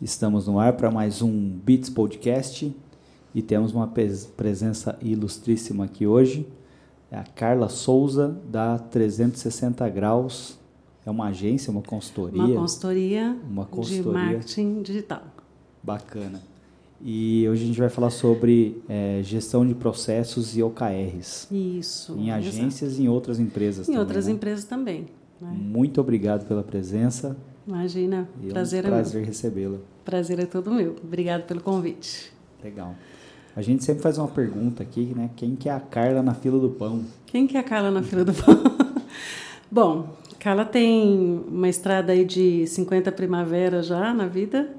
Estamos no ar para mais um Beats Podcast e temos uma presença ilustríssima aqui hoje. É a Carla Souza, da 360 Graus. É uma agência, uma consultoria? Uma consultoria, uma consultoria de marketing digital. Bacana. E hoje a gente vai falar sobre é, gestão de processos e OKRs. Isso. Em agências exato. e em outras empresas em também. Em outras né? empresas também. Né? Muito obrigado pela presença. Imagina, e prazer é um prazer é recebê-la. Prazer é todo meu. Obrigado pelo convite. Legal. A gente sempre faz uma pergunta aqui, né? Quem que é a Carla na fila do pão? Quem que é a Carla na fila do pão? Bom, Carla tem uma estrada aí de 50 primaveras já na vida.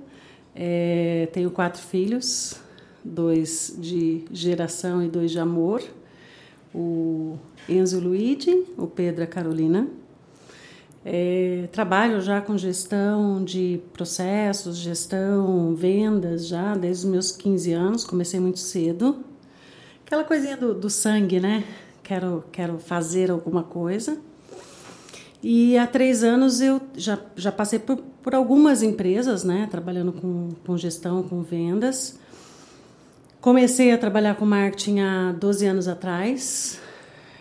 É, tenho quatro filhos, dois de geração e dois de amor. O Enzo Luigi, o Pedro e a Carolina. É, trabalho já com gestão de processos, gestão, vendas já desde os meus 15 anos, comecei muito cedo. Aquela coisinha do, do sangue, né? Quero, quero fazer alguma coisa. E há três anos eu já, já passei por, por algumas empresas, né? Trabalhando com, com gestão, com vendas. Comecei a trabalhar com marketing há 12 anos atrás.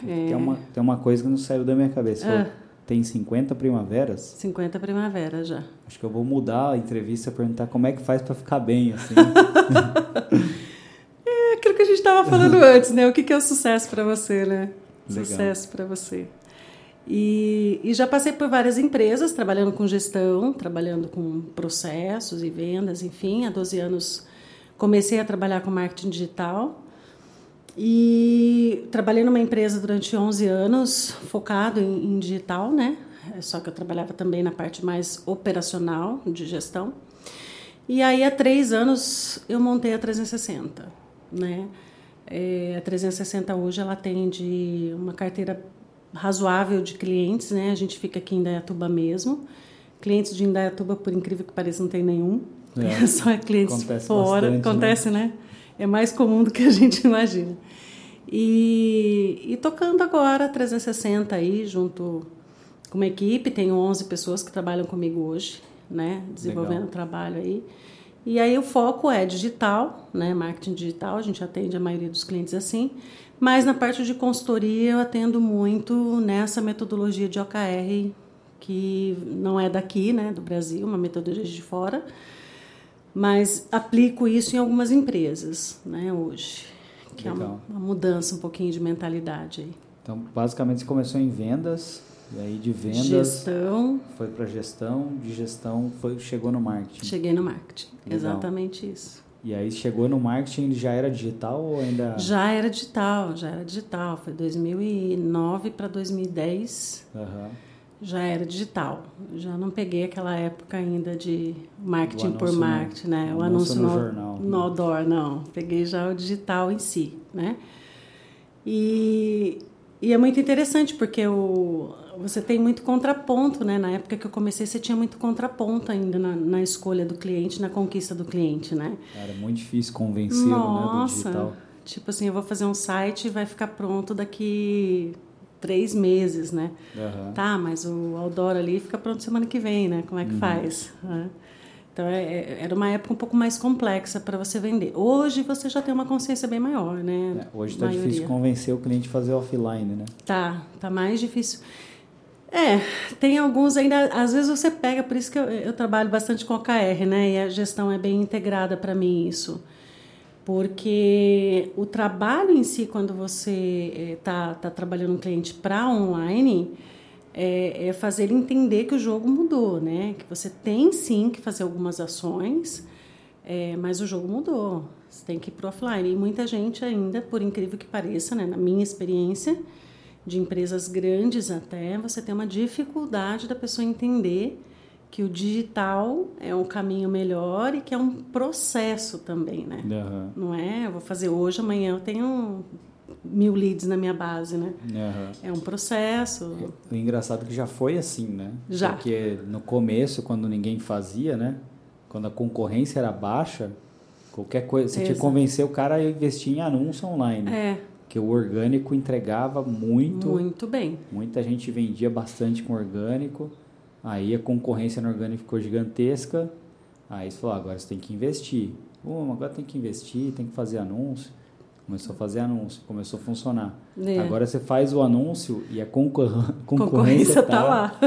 Tem, é... uma, tem uma coisa que não saiu da minha cabeça. Ah tem 50 primaveras? 50 primaveras já. Acho que eu vou mudar a entrevista perguntar como é que faz para ficar bem, assim. é aquilo que a gente estava falando antes, né? O que, que é o sucesso para você, né? Legal. Sucesso para você. E, e já passei por várias empresas, trabalhando com gestão, trabalhando com processos e vendas, enfim. Há 12 anos comecei a trabalhar com marketing digital. E trabalhei numa empresa durante 11 anos, focado em, em, digital, né? Só que eu trabalhava também na parte mais operacional de gestão. E aí, há três anos, eu montei a 360, né? É, a 360 hoje, ela atende uma carteira razoável de clientes, né? A gente fica aqui em Indaiatuba mesmo. Clientes de Indaiatuba, por incrível que pareça, não tem nenhum. É, só clientes acontece fora. Bastante, né? Acontece, né? né? É mais comum do que a gente imagina. E, e tocando agora 360 aí, junto com uma equipe, tenho 11 pessoas que trabalham comigo hoje, né, desenvolvendo Legal. trabalho aí. E aí o foco é digital, né, marketing digital, a gente atende a maioria dos clientes assim, mas na parte de consultoria eu atendo muito nessa metodologia de OKR, que não é daqui, né, do Brasil, uma metodologia de fora, mas aplico isso em algumas empresas, né, hoje que Legal. é uma, uma, mudança um pouquinho de mentalidade aí. Então, basicamente, você começou em vendas, e aí de vendas gestão, foi para gestão, de gestão foi chegou no marketing. Cheguei no marketing, Legal. exatamente isso. E aí chegou no marketing, já era digital ou ainda? Já era digital, já era digital. Foi 2009 para 2010. Uhum já era digital. Já não peguei aquela época ainda de marketing por marketing, né? O anúncio, no, no, jornal. No outdoor, não. Peguei já o digital em si, né? E, e é muito interessante porque o, você tem muito contraponto, né? Na época que eu comecei, você tinha muito contraponto ainda na, na escolha do cliente, na conquista do cliente, né? Era muito difícil convencê-lo, né, do digital. Tipo assim, eu vou fazer um site e vai ficar pronto daqui três meses, né? Uhum. Tá, mas o outdoor ali fica pronto semana que vem, né? Como é que uhum. faz? Então, é, é, era uma época um pouco mais complexa para você vender. Hoje, você já tem uma consciência bem maior, né? É, hoje está difícil convencer o cliente a fazer offline, né? Tá, tá mais difícil. É, tem alguns ainda, às vezes você pega, por isso que eu, eu trabalho bastante com OKR, né? E a gestão é bem integrada para mim isso porque o trabalho em si, quando você está tá trabalhando um cliente para online, é, é, fazer ele entender que o jogo mudou, né? Que você tem sim que fazer algumas ações, é, mas o jogo mudou. Você tem que ir para offline. E muita gente ainda, por incrível que pareça, né? na minha experiência, de empresas grandes até, você tem uma dificuldade da pessoa entender que o digital é um caminho melhor e que é um processo também, né? Uhum. Não é, eu vou fazer hoje, amanhã eu tenho mil leads na minha base, né? Uhum. É um processo. O engraçado é que já foi assim, né? Já. Porque no começo, quando ninguém fazia, né? Quando a concorrência era baixa, qualquer coisa, você tinha que convencer o cara a investir em anúncio online. É. Que o orgânico entregava muito. Muito bem. Muita gente vendia bastante com orgânico Aí a concorrência no orgânico ficou gigantesca. Aí você falou, ah, agora você tem que investir. Pô, agora tem que investir, tem que fazer anúncio. Começou a fazer anúncio, começou a funcionar. É. Agora você faz o anúncio e a concor concorrência, está tá lá.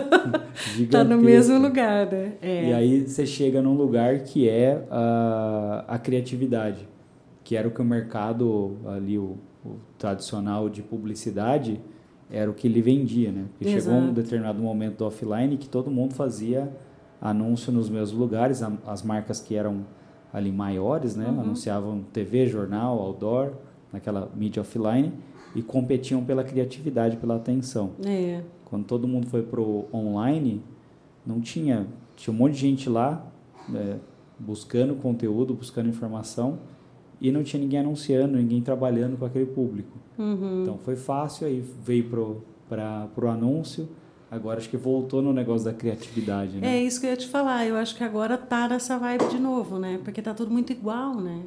Está no mesmo lugar, né? É. E aí você chega num lugar que é a, a criatividade, que era o que o mercado ali, o, o tradicional de publicidade, era o que ele vendia, né? Porque Exato. chegou um determinado momento do offline que todo mundo fazia anúncio nos mesmos lugares, as marcas que eram ali maiores, né? Uhum. Anunciavam TV, jornal, outdoor, naquela mídia offline e competiam pela criatividade, pela atenção. É. Quando todo mundo foi pro online, não tinha tinha um monte de gente lá é, buscando conteúdo, buscando informação e não tinha ninguém anunciando, ninguém trabalhando com aquele público. Uhum. Então foi fácil aí veio para pro anúncio. Agora acho que voltou no negócio da criatividade, né? É isso que eu ia te falar. Eu acho que agora tá nessa vibe de novo, né? Porque tá tudo muito igual, né?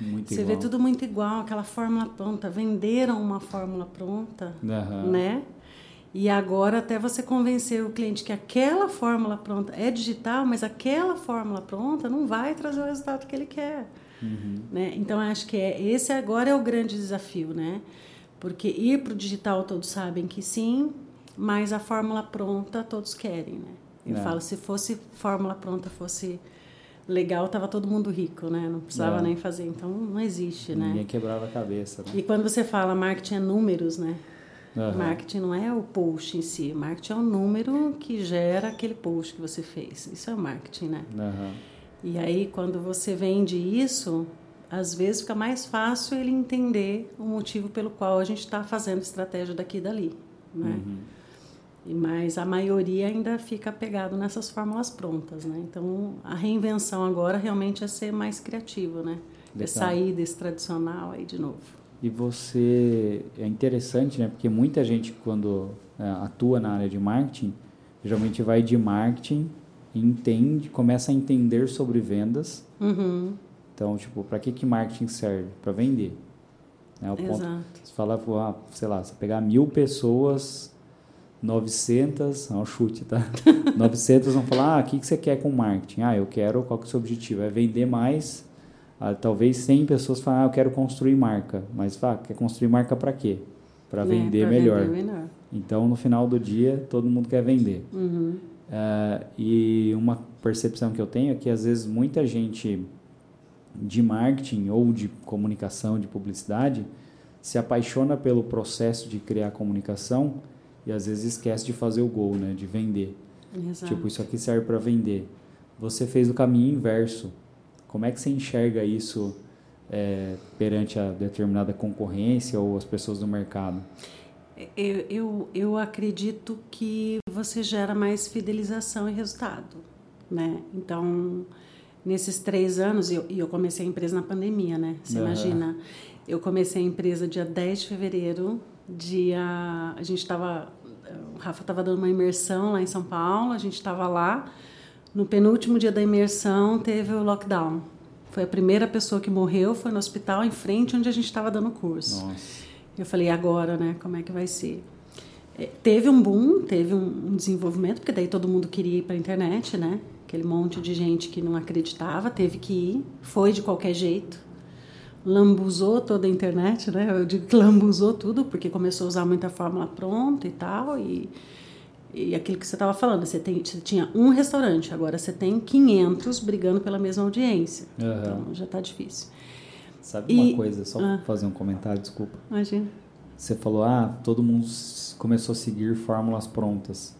Muito Você igual. vê tudo muito igual, aquela fórmula pronta. Venderam uma fórmula pronta, uhum. né? E agora até você convencer o cliente que aquela fórmula pronta é digital, mas aquela fórmula pronta não vai trazer o resultado que ele quer. Uhum. Né? Então acho que é, esse agora é o grande desafio, né? Porque ir para o digital todos sabem que sim, mas a fórmula pronta todos querem, né? Eu é. falo, se fosse fórmula pronta, fosse legal, tava todo mundo rico, né? Não precisava é. nem fazer. Então não existe, Ninguém né? Ninguém quebrava a cabeça. Né? E quando você fala marketing é números, né? Uhum. Marketing não é o post em si. Marketing é o número que gera aquele post que você fez. Isso é marketing, né? Uhum. E aí, quando você vende isso, às vezes fica mais fácil ele entender o motivo pelo qual a gente está fazendo estratégia daqui e dali, né? Uhum. Mas a maioria ainda fica apegado nessas fórmulas prontas, né? Então, a reinvenção agora realmente é ser mais criativo, né? É sair desse tradicional aí de novo. E você é interessante, né? Porque muita gente quando é, atua na área de marketing, geralmente vai de marketing entende, começa a entender sobre vendas. Uhum. Então, tipo, para que que marketing serve? Para vender. Né? O Exato. Ponto, você fala, ah, sei lá, você pegar mil pessoas, 900, é um chute, tá? 900 vão falar, ah, o que, que você quer com marketing? Ah, eu quero, qual que é o seu objetivo? É vender mais ah, talvez 100 pessoas falam, ah, eu quero construir marca. Mas, ah, quer construir marca para quê? Para é, vender, melhor. vender melhor. Então, no final do dia, todo mundo quer vender. Uhum. Uh, e uma percepção que eu tenho é que, às vezes, muita gente de marketing ou de comunicação, de publicidade, se apaixona pelo processo de criar comunicação e, às vezes, esquece de fazer o gol, né? De vender. Exato. Tipo, isso aqui serve para vender. Você fez o caminho inverso como é que você enxerga isso é, perante a determinada concorrência ou as pessoas do mercado? Eu, eu, eu acredito que você gera mais fidelização e resultado, né? Então, nesses três anos, e eu, eu, comecei a empresa na pandemia, né? Você uhum. imagina, eu comecei a empresa dia 10 de fevereiro, dia... A gente estava... O Rafa estava dando uma imersão lá em São Paulo, a gente estava lá no penúltimo dia da imersão, teve o lockdown. Foi a primeira pessoa que morreu, foi no hospital em frente onde a gente estava dando curso. Nossa. Eu falei, agora, né? Como é que vai ser? É, teve um boom, teve um, um, desenvolvimento, porque daí todo mundo queria ir para a internet, né? Aquele monte de gente que não acreditava, teve que ir, foi de qualquer jeito. Lambuzou toda a internet, né? Eu digo que lambuzou tudo, porque começou a usar muita fórmula pronta e tal, e e aquilo que você estava falando, você, tem, você tinha um restaurante, agora você tem 500 brigando pela mesma audiência. Uhum. Então já está difícil. Sabe e, uma coisa, só ah, fazer um comentário, desculpa. Imagina. Você falou, ah, todo mundo começou a seguir fórmulas prontas.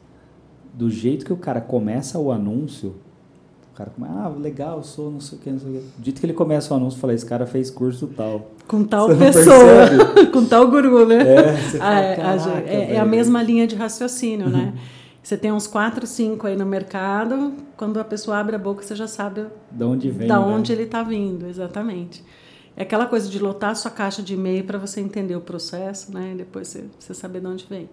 Do jeito que o cara começa o anúncio, o cara começa, ah, legal, eu sou não sei o que, não sei o que. Dito que ele começa o anúncio, fala, esse cara fez curso tal. Com tal pessoa, com tal guru, né? É, você fala, é, é, é, a mesma linha de raciocínio, né? Você tem uns quatro, cinco aí no mercado, quando a pessoa abre a boca, você já sabe de onde vem. Da né? onde ele está vindo, exatamente. É aquela coisa de lotar sua caixa de e-mail para você entender o processo, né? Depois você, você saber de onde vem.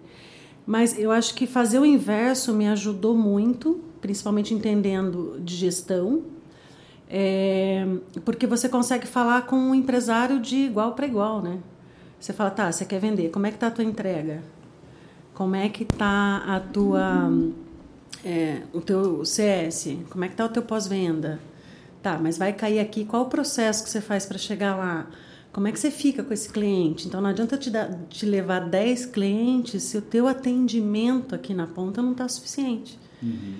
Mas eu acho que fazer o inverso me ajudou muito, principalmente entendendo de gestão, é, porque você consegue falar com um empresário de igual para igual, né? Você fala, tá, você quer vender, como é que tá a tua entrega? Como é que tá a tua é, o teu CS, como é que está o teu pós-venda? Tá, mas vai cair aqui, qual o processo que você faz para chegar lá? Como é que você fica com esse cliente? Então, não adianta te, dar, te levar 10 clientes se o teu atendimento aqui na ponta não está suficiente. Uhum.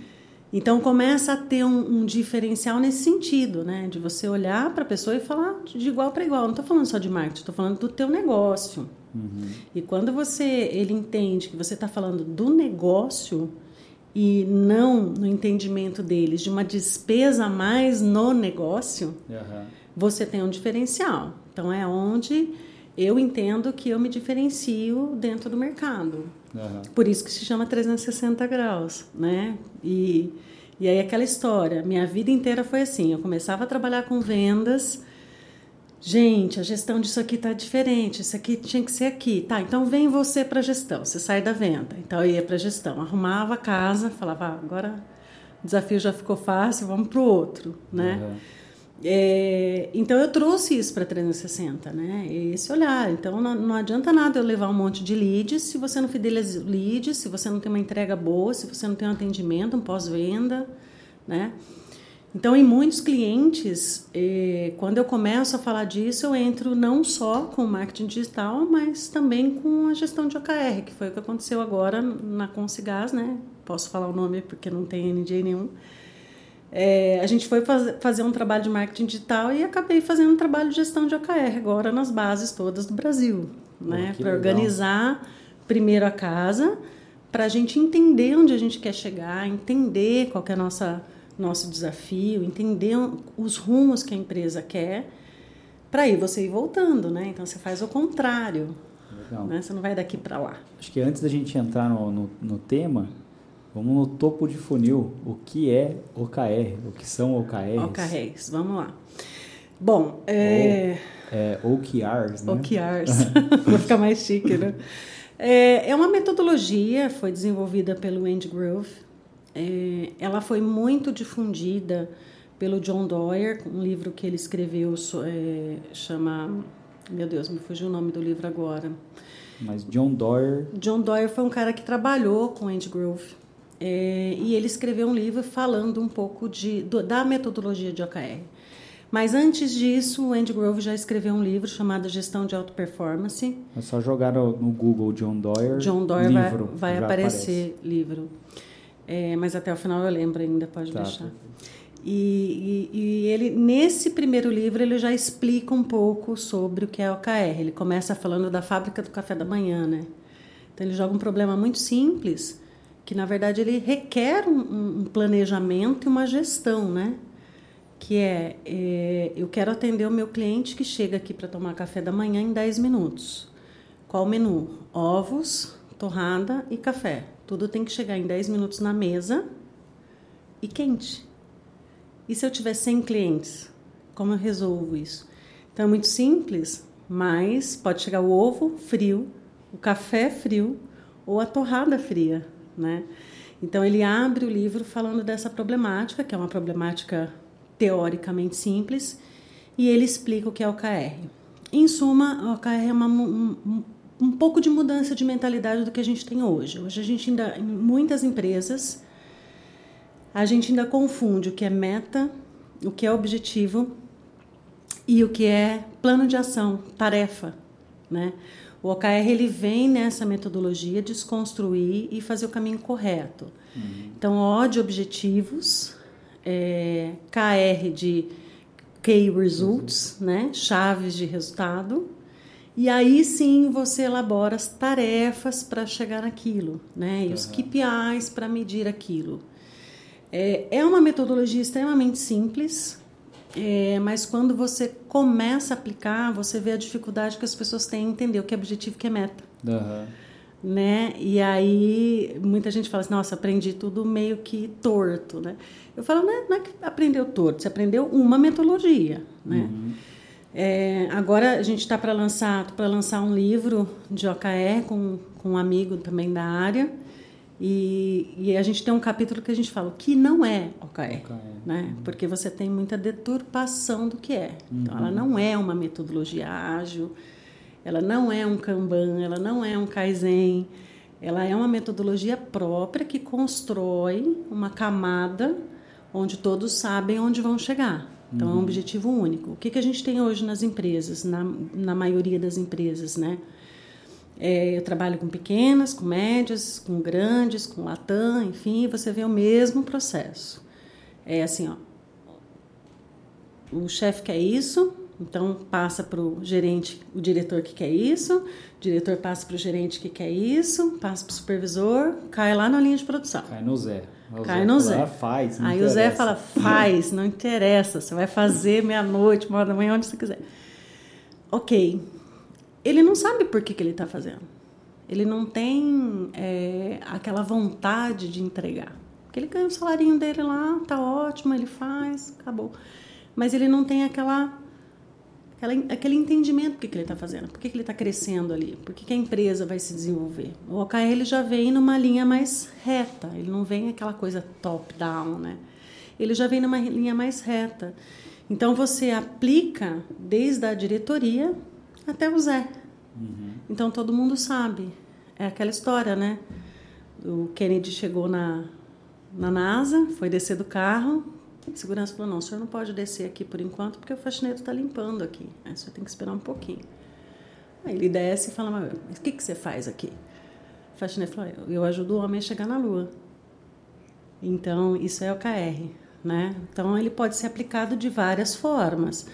Então, começa a ter um, um, diferencial nesse sentido, né? De você olhar para a pessoa e falar de igual para igual. Não estou falando só de marketing, estou falando do teu negócio. Uhum. E quando você ele entende que você está falando do negócio e não no entendimento deles de uma despesa a mais no negócio, uhum. você tem um diferencial. Então é onde eu entendo que eu me diferencio dentro do mercado. Uhum. Por isso que se chama 360 graus, né? E, e aí aquela história, minha vida inteira foi assim, eu começava a trabalhar com vendas, Gente, a gestão disso aqui está diferente. Isso aqui tinha que ser aqui. Tá, então vem você para a gestão. Você sai da venda. Então eu ia para a gestão. Arrumava a casa, falava, ah, agora o desafio já ficou fácil, vamos para o outro, né? Uhum. É, então eu trouxe isso para 360, né? Esse olhar. Então não, não, adianta nada eu levar um monte de leads se você não fideliza leads, se você não tem uma entrega boa, se você não tem um atendimento, um pós-venda, né? Então, em muitos clientes, eh, quando eu começo a falar disso, eu entro não só com marketing digital, mas também com a gestão de OKR, que foi o que aconteceu agora na Consigás, né? Posso falar o nome porque não tem NJ nenhum. É, a gente foi faz, fazer um trabalho de marketing digital e acabei fazendo um trabalho de gestão de OKR agora nas bases todas do Brasil, né? Para organizar primeiro a casa, para a gente entender onde a gente quer chegar, entender qual é a nossa nosso desafio, entender os rumos que a empresa quer, para ir você ir voltando, né? Então você faz o contrário. Legal. Né? Você não vai daqui para lá. Acho que antes da gente entrar no, no, no, tema, vamos no topo de funil. O que é OKR? O que são OKRs? OKRs, vamos lá. Bom, é... Ou, é OKRs, né? OKRs. Vou ficar mais chique, né? É, é uma metodologia, foi desenvolvida pelo Andy Grove, é, ela foi muito difundida pelo John Doyer, um livro que ele escreveu, é, chama. Meu Deus, me fugiu o nome do livro agora. Mas John Doyer. John Doyer foi um cara que trabalhou com Andy Grove. É, e ele escreveu um livro falando um pouco de, do, da metodologia de OKR. Mas antes disso, o Andy Grove já escreveu um livro chamado Gestão de Alta Performance. É só jogar no Google John Doyer. John Doyer livro, vai, vai aparecer aparece. livro. É, mas até o final eu lembro ainda, pode tá, deixar. E, e, e, ele nesse primeiro livro ele já explica um pouco sobre o que é OKR. Ele começa falando da fábrica do café da manhã, né? Então ele joga um problema muito simples que na verdade ele requer um, um planejamento e uma gestão, né? Que é, é, eu quero atender o meu cliente que chega aqui para tomar café da manhã em 10 minutos. Qual o menu? Ovos, torrada e café. Tudo tem que chegar em 10 minutos na mesa e quente. E se eu tiver 100 clientes, como eu resolvo isso? Então é muito simples, mas pode chegar o ovo frio, o café frio ou a torrada fria, né? Então ele abre o livro falando dessa problemática, que é uma problemática teoricamente simples, e ele explica o que é o KR. Em suma, o KR é uma, um, um pouco de mudança de mentalidade do que a gente tem hoje. Hoje a gente ainda, em muitas empresas, a gente ainda confunde o que é meta, o que é objetivo e o que é plano de ação, tarefa, né? O OKR ele vem nessa metodologia desconstruir e fazer o caminho correto. Uhum. Então, O de objetivos, é, KR de Key Results, uhum. né? chaves de resultado, e aí sim você elabora as tarefas para chegar naquilo, né? E uhum. os KPIs para medir aquilo. É, é uma metodologia extremamente simples, é, mas quando você começa a aplicar, você vê a dificuldade que as pessoas têm em entender o que é objetivo e o que é meta. Uhum. Né? E aí muita gente fala assim, nossa, aprendi tudo meio que torto, né? Eu falo, não é, não é que aprendeu torto, você aprendeu uma metodologia, né? Uhum. É, agora a gente está para lançar para lançar um livro de OKR com, com um amigo também da área e, e, a gente tem um capítulo que a gente fala o que não é OKR, OKR. né? Uhum. Porque você tem muita deturpação do que é. Uhum. Então ela não é uma metodologia ágil, ela não é um Kanban, ela não é um Kaizen. Ela é uma metodologia própria que constrói uma camada onde todos sabem onde vão chegar. Então, uhum. é um objetivo único. O que, que a gente tem hoje nas empresas, na, na maioria das empresas, né? É, eu trabalho com pequenas, com médias, com grandes, com Latam, enfim, você vê o mesmo processo. É assim, ó, o chefe quer isso, então passa para o gerente, o diretor que quer isso, o diretor passa para o gerente que quer isso, passa para o supervisor, cai lá na linha de produção. Cai no Zé. O cai Zé no Zé. Faz, Aí interessa. o Zé fala, faz, não interessa, você vai fazer meia-noite, uma hora da manhã, onde você quiser. Ok. Ele não sabe por que, que ele está fazendo. Ele não tem é, aquela vontade de entregar. Porque ele ganha o salarinho dele lá, tá ótimo, ele faz, acabou. Mas ele não tem aquela aquela, aquele entendimento do que, que ele está fazendo, por que, que ele está crescendo ali, por que, que a empresa vai se desenvolver. O OKR ele já vem numa linha mais reta, ele não vem aquela coisa top-down, né? Ele já vem numa linha mais reta. Então você aplica desde a diretoria até o Zé. Uhum. Então todo mundo sabe. É aquela história, né? O Kennedy chegou na, na NASA, foi descer do carro, segurança falou: não, o senhor não pode descer aqui por enquanto porque o faxineiro está limpando aqui. Aí o senhor tem que esperar um pouquinho. Aí ele desce e fala: mas o que, que você faz aqui? O faxineiro falou: eu ajudo o homem a chegar na lua. Então, isso é o KR. Né? Então, ele pode ser aplicado de várias formas.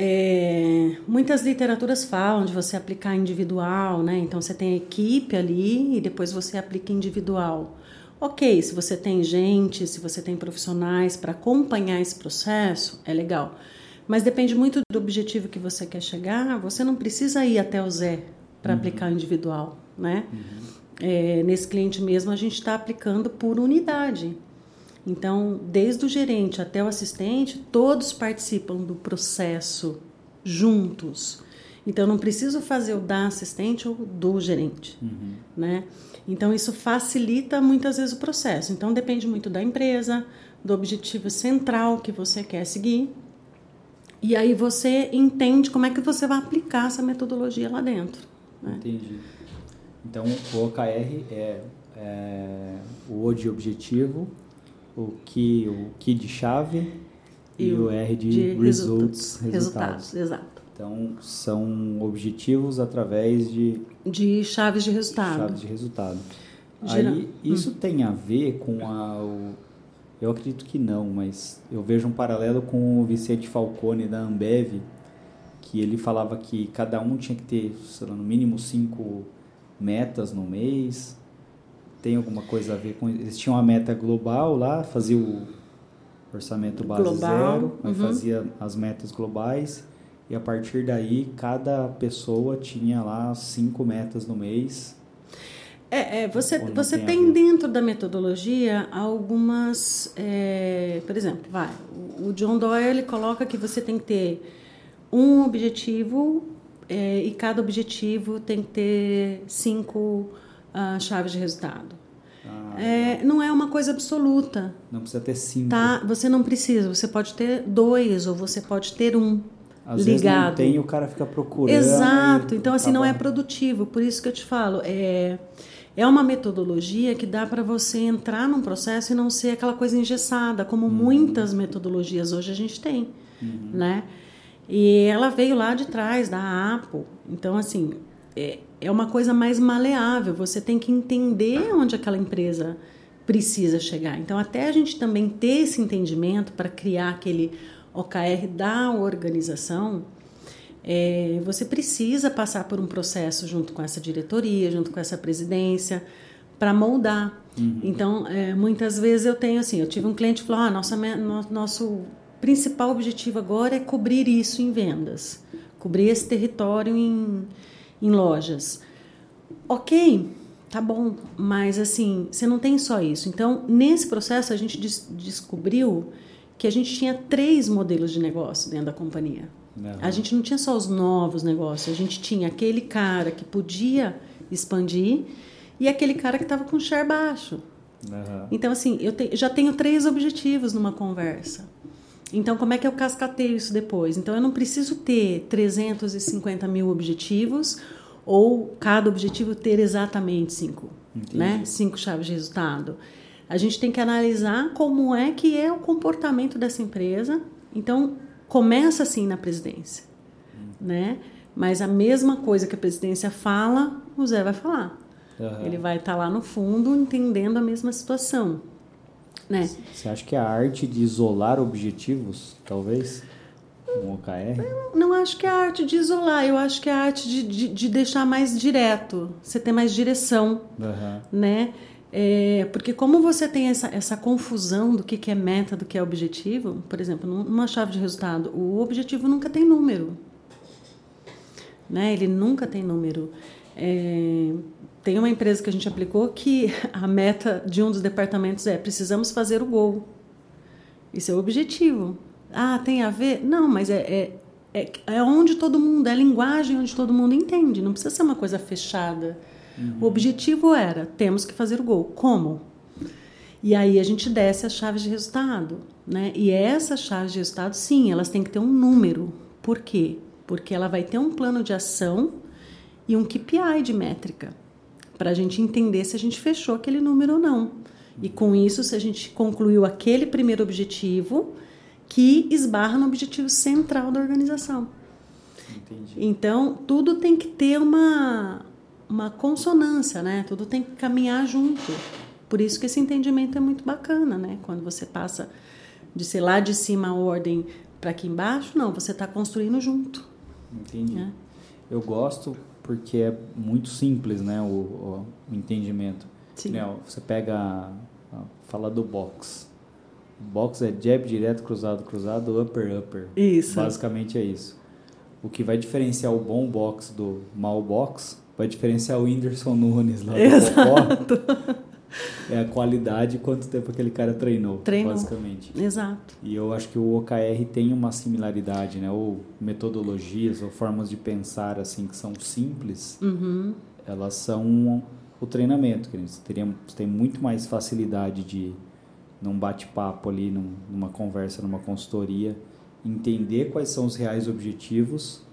É, muitas literaturas falam de você aplicar individual, né? Então você tem a equipe ali e depois você aplica individual. Ok, se você tem gente, se você tem profissionais para acompanhar esse processo, é legal. Mas depende muito do objetivo que você quer chegar. Você não precisa ir até o Zé para uhum. aplicar individual, né? Uhum. É, nesse cliente mesmo, a gente está aplicando por unidade. Então, desde o gerente até o assistente, todos participam do processo juntos. Então, não preciso fazer o da assistente ou do gerente, uhum. né? Então, isso facilita muitas vezes o processo. Então, depende muito da empresa, do objetivo central que você quer seguir. E aí você entende como é que você vai aplicar essa metodologia lá dentro. Né? Entendi. Então, o OKR é, é o O de objetivo, o que, o que de chave e, e o R de, de results, resultados. resultados. Exato. Então, são objetivos através de... De chaves de resultado. Chaves de resultado. Geral. Aí, isso hum. tem a ver com a... O, eu acredito que não, mas eu vejo um paralelo com o Vicente Falcone da Ambev, que ele falava que cada um tinha que ter, sei lá, no mínimo cinco metas no mês. Tem alguma coisa a ver com... Eles tinham uma meta global lá, fazia o orçamento base global, zero, aí uhum. fazia as metas globais e a partir daí, cada pessoa tinha lá cinco metas no mês. É, é você, você tem, dentro da metodologia algumas. É, por exemplo, vai, o John Doyle ele coloca que você tem que ter um objetivo é, e cada objetivo tem que ter cinco uh, chaves de resultado. Ah, é, não é uma coisa absoluta. Não precisa ter cinco. Tá? Você não precisa, você pode ter dois ou você pode ter um. Às ligado. vezes não tem, o cara fica procurando. Exato. Então, assim, não é produtivo. Por isso que eu te falo, é, é uma metodologia que dá para você entrar num processo e não ser aquela coisa engessada, como uhum. muitas metodologias hoje a gente tem, uhum. né? E ela veio lá de trás, da Apple. Então, assim, é, é uma coisa mais maleável. Você tem que entender onde aquela empresa precisa chegar. Então, até a gente também ter esse entendimento para criar aquele OKR da organização, é, você precisa passar por um processo junto com essa diretoria, junto com essa presidência, para moldar. Uhum. Então, é, muitas vezes eu tenho assim, eu tive um cliente que falou, ah, nossa, no, nosso principal objetivo agora é cobrir isso em vendas, cobrir esse território em, em lojas. Ok, tá bom, mas assim, você não tem só isso. Então, nesse processo, a gente des descobriu que a gente tinha três modelos de negócio dentro da companhia. Uhum. A gente não tinha só os novos negócios, a gente tinha aquele cara que podia expandir e aquele cara que estava com share baixo. Uhum. Então, assim, eu te, já tenho três objetivos numa conversa. Então, como é que eu cascateio isso depois? Então, eu não preciso ter 350 mil objetivos ou cada objetivo ter exatamente cinco, né? Cinco chaves de resultado. A gente tem que analisar como é que é o comportamento dessa empresa. Então, começa assim na presidência, né? Mas a mesma coisa que a presidência fala, o Zé vai falar. Uhum. Ele vai estar tá lá no fundo entendendo a mesma situação, né? Você acha que é a arte de isolar objetivos, talvez? Um OKR? Eu não acho que é a arte de isolar, eu acho que é a arte de, de, de deixar mais direto, você ter mais direção, uhum. né? É, porque como você tem essa, essa confusão do que, que é meta, do que é objetivo, por exemplo, numa chave de resultado, o objetivo nunca tem número. Né? Ele nunca tem número. É, tem uma empresa que a gente aplicou que a meta de um dos departamentos é precisamos fazer o gol. Isso é o objetivo. Ah, tem a ver? Não, mas é, é, é, é onde todo mundo, é a linguagem onde todo mundo entende. Não precisa ser uma coisa fechada. Uhum. O objetivo era: temos que fazer o gol. Como? E aí a gente desce as chaves de resultado. Né? E essas chaves de resultado, sim, elas têm que ter um número. Por quê? Porque ela vai ter um plano de ação e um KPI de métrica para a gente entender se a gente fechou aquele número ou não. E com isso, se a gente concluiu aquele primeiro objetivo que esbarra no objetivo central da organização. Entendi. Então, tudo tem que ter uma, uma consonância, né? Tudo tem que caminhar junto. Por isso que esse entendimento é muito bacana, né? Quando você passa de ser lá de cima a ordem para aqui embaixo, não, você está construindo junto. Entendi. Né? Eu gosto porque é muito simples, né? O, o, o entendimento. Sim. Né? Você pega, fala do box. Box é jab direto, cruzado, cruzado, upper, upper. Isso. Basicamente é isso. O que vai diferenciar o bom box do mau box vai diferenciar o Whindersson Nunes lá do Exato. é a qualidade e quanto tempo aquele cara treinou, treinou, basicamente. Exato. E eu acho que o OKR tem uma similaridade, né? Ou metodologias ou formas de pensar assim que são simples. Uhum. Elas são o treinamento, que você teria, você tem muito mais facilidade de num bate-papo ali, num, numa conversa, numa consultoria, entender quais são os reais objetivos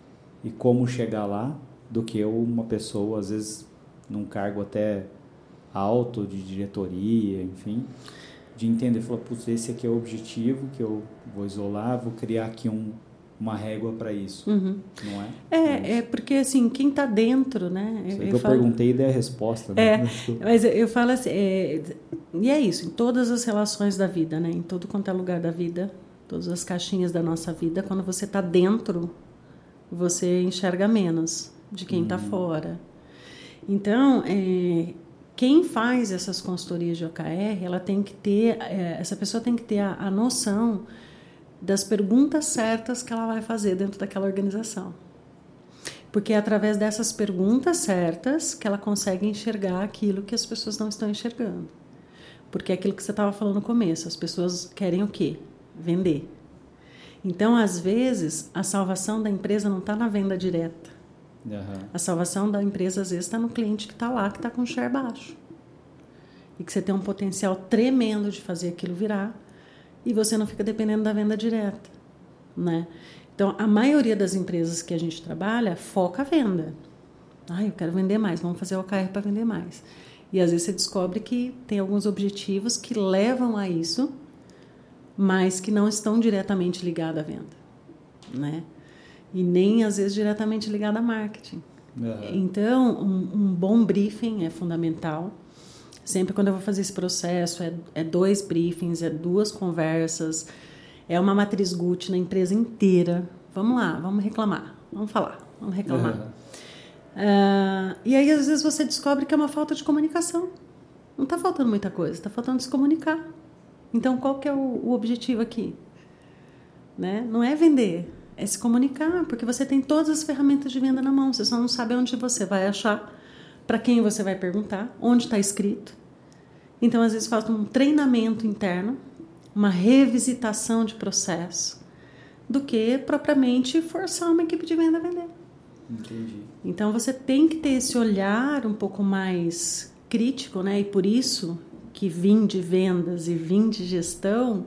e como chegar lá do que uma pessoa, às vezes, num cargo até alto de diretoria, enfim, de entender, falar, putz, esse aqui é o objetivo que eu vou isolar, vou criar aqui um, uma régua para isso, uhum. não é? É, é porque assim, quem está dentro, né? Eu, eu, eu falo... perguntei e dei a resposta. Né? É, mas eu falo assim, é, e é isso, em todas as relações da vida, né? Em todo quanto é lugar da vida, todas as caixinhas da nossa vida, quando você está dentro, você enxerga menos de quem está uhum. fora. Então, é, quem faz essas consultorias de OKR, ela tem que ter, é, essa pessoa tem que ter a, a noção das perguntas certas que ela vai fazer dentro daquela organização. Porque é através dessas perguntas certas que ela consegue enxergar aquilo que as pessoas não estão enxergando. Porque é aquilo que você estava falando no começo, as pessoas querem o quê? Vender. Então, às vezes, a salvação da empresa não está na venda direta. Uhum. A salvação da empresa, às vezes, está no cliente que está lá, que está com share baixo. E que você tem um potencial tremendo de fazer aquilo virar e você não fica dependendo da venda direta, né? Então, a maioria das empresas que a gente trabalha foca a venda. Ah, eu quero vender mais, vamos fazer o OKR para vender mais. E às vezes você descobre que tem alguns objetivos que levam a isso, mas que não estão diretamente ligados à venda, né? E nem às vezes diretamente ligado a marketing. Uhum. Então, um, um bom briefing é fundamental Sempre quando eu vou fazer esse processo, é, é dois briefings, é duas conversas, é uma matriz GUT na empresa inteira. Vamos lá, vamos reclamar, vamos falar, vamos reclamar. Uhum. Uh, e aí, às vezes, você descobre que é uma falta de comunicação. Não está faltando muita coisa, está faltando se comunicar. Então, qual que é o, o objetivo aqui? Né? Não é vender, é se comunicar, porque você tem todas as ferramentas de venda na mão, você só não sabe onde você vai achar para quem você vai perguntar, onde está escrito. Então, às vezes, falta um treinamento interno, uma revisitação de processo, do que propriamente forçar uma equipe de venda a vender. Entendi. Então, você tem que ter esse olhar um pouco mais crítico, né? E por isso que vim de vendas e vim de gestão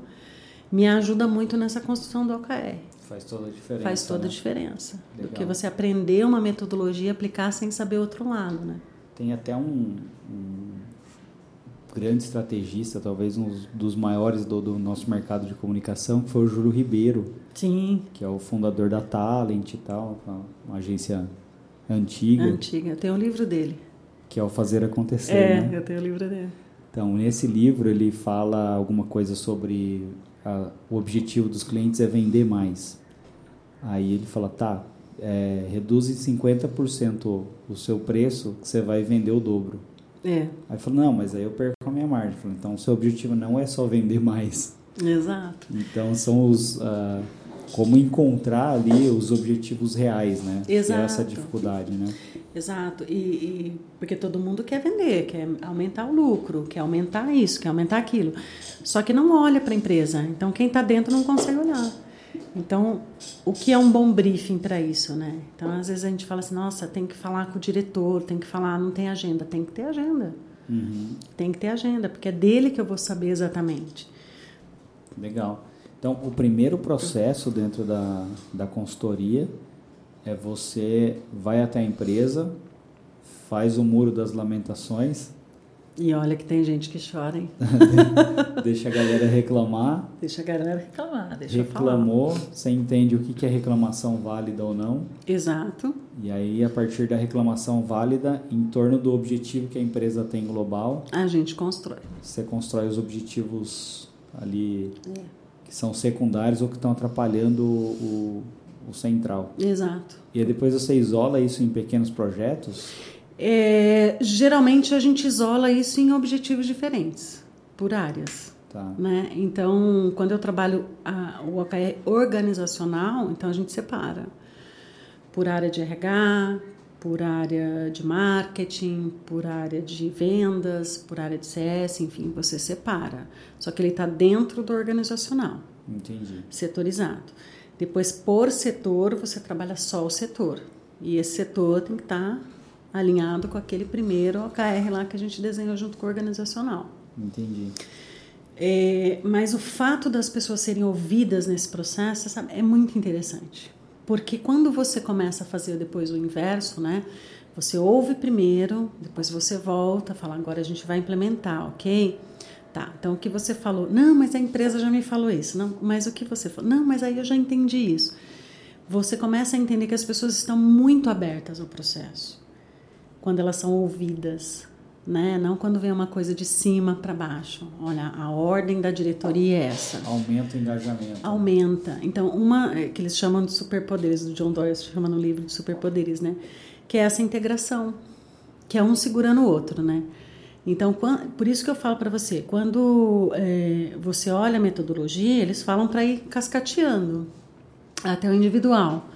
me ajuda muito nessa construção do OKR. Faz toda a diferença. Faz toda né? a diferença. Legal. Do que você aprender uma metodologia e aplicar sem saber outro lado, né? Tem até um, um grande estrategista, talvez um dos maiores do, do nosso mercado de comunicação, que foi o Júlio Ribeiro, Sim, que é o fundador da Talent e tal, uma- agência antiga, antiga. Eu tenho o livro dele. que é o Fazer Acontecer. É, né? eu tenho o livro dele. Então, nesse livro ele fala alguma coisa sobre a- o objetivo dos clientes é vender mais. Aí ele fala, tá, é, reduz em 50% o seu preço que você vai vender o dobro. É, Aí eu falo, não, mas aí eu perco a minha margem. Então o seu objetivo não é só vender mais. exato. Então são os... ah, como encontrar ali os objetivos reais, né? É essa Exato. dificuldade, né? Exato, e, e- porque todo mundo quer vender, quer aumentar o lucro, quer aumentar isso, quer aumentar aquilo. Só que não olha para a empresa. Então quem está dentro não consegue olhar. Então, o que é um bom briefing para isso, né? Então, às vezes a gente fala assim, nossa, tem que falar com o diretor, tem que falar, não tem agenda, tem que ter agenda. Uhum. Tem que ter agenda, porque é dele que eu vou saber exatamente. Legal. Então, o primeiro processo dentro da, da consultoria é você vai até a empresa, faz o muro das lamentações, E olha que tem gente que chora, hein? deixa a galera reclamar, Deixa a galera reclamar, deixa reclamou, você entende o que que é reclamação válida ou não, Exato. e aí a partir da reclamação válida, em torno do objetivo que a empresa tem global, A gente constrói. você constrói os objetivos ali É. que são secundários ou que estão atrapalhando o, o central. Exato. E aí depois você isola isso em pequenos projetos? É, geralmente a gente isola isso em objetivos diferentes, por áreas. Tá. Né? Então, quando eu trabalho a, o OKR organizacional, então a gente separa por área de RH, por área de marketing, por área de vendas, por área de CS, enfim, você separa. Só que ele está dentro do organizacional, Entendi. setorizado. Depois, por setor, você trabalha só o setor. E esse setor tem que estar alinhado com aquele primeiro OKR lá que a gente desenhou junto com o organizacional. Entendi. É, mas o fato das pessoas serem ouvidas nesse processo sabe, é muito interessante. Porque quando você começa a fazer depois o inverso, né? Você ouve primeiro, depois você volta, fala, agora a gente vai implementar, ok? Tá, então o que você falou? Não, mas a empresa já me falou isso. Não, mas o que você falou? Não, mas aí eu já entendi isso. Você começa a entender que as pessoas estão muito abertas ao processo quando elas são ouvidas, né? Não quando vem uma coisa de cima para baixo. Olha, a ordem da diretoria é essa. Aumenta o engajamento. Aumenta. Então, uma é, que eles chamam de superpoderes, o John Doyle chama no livro de superpoderes, né? Que é essa integração, que é um segurando o outro, né? Então, por isso que eu falo para você, quando é, você olha a metodologia, eles falam para ir cascateando até o individual.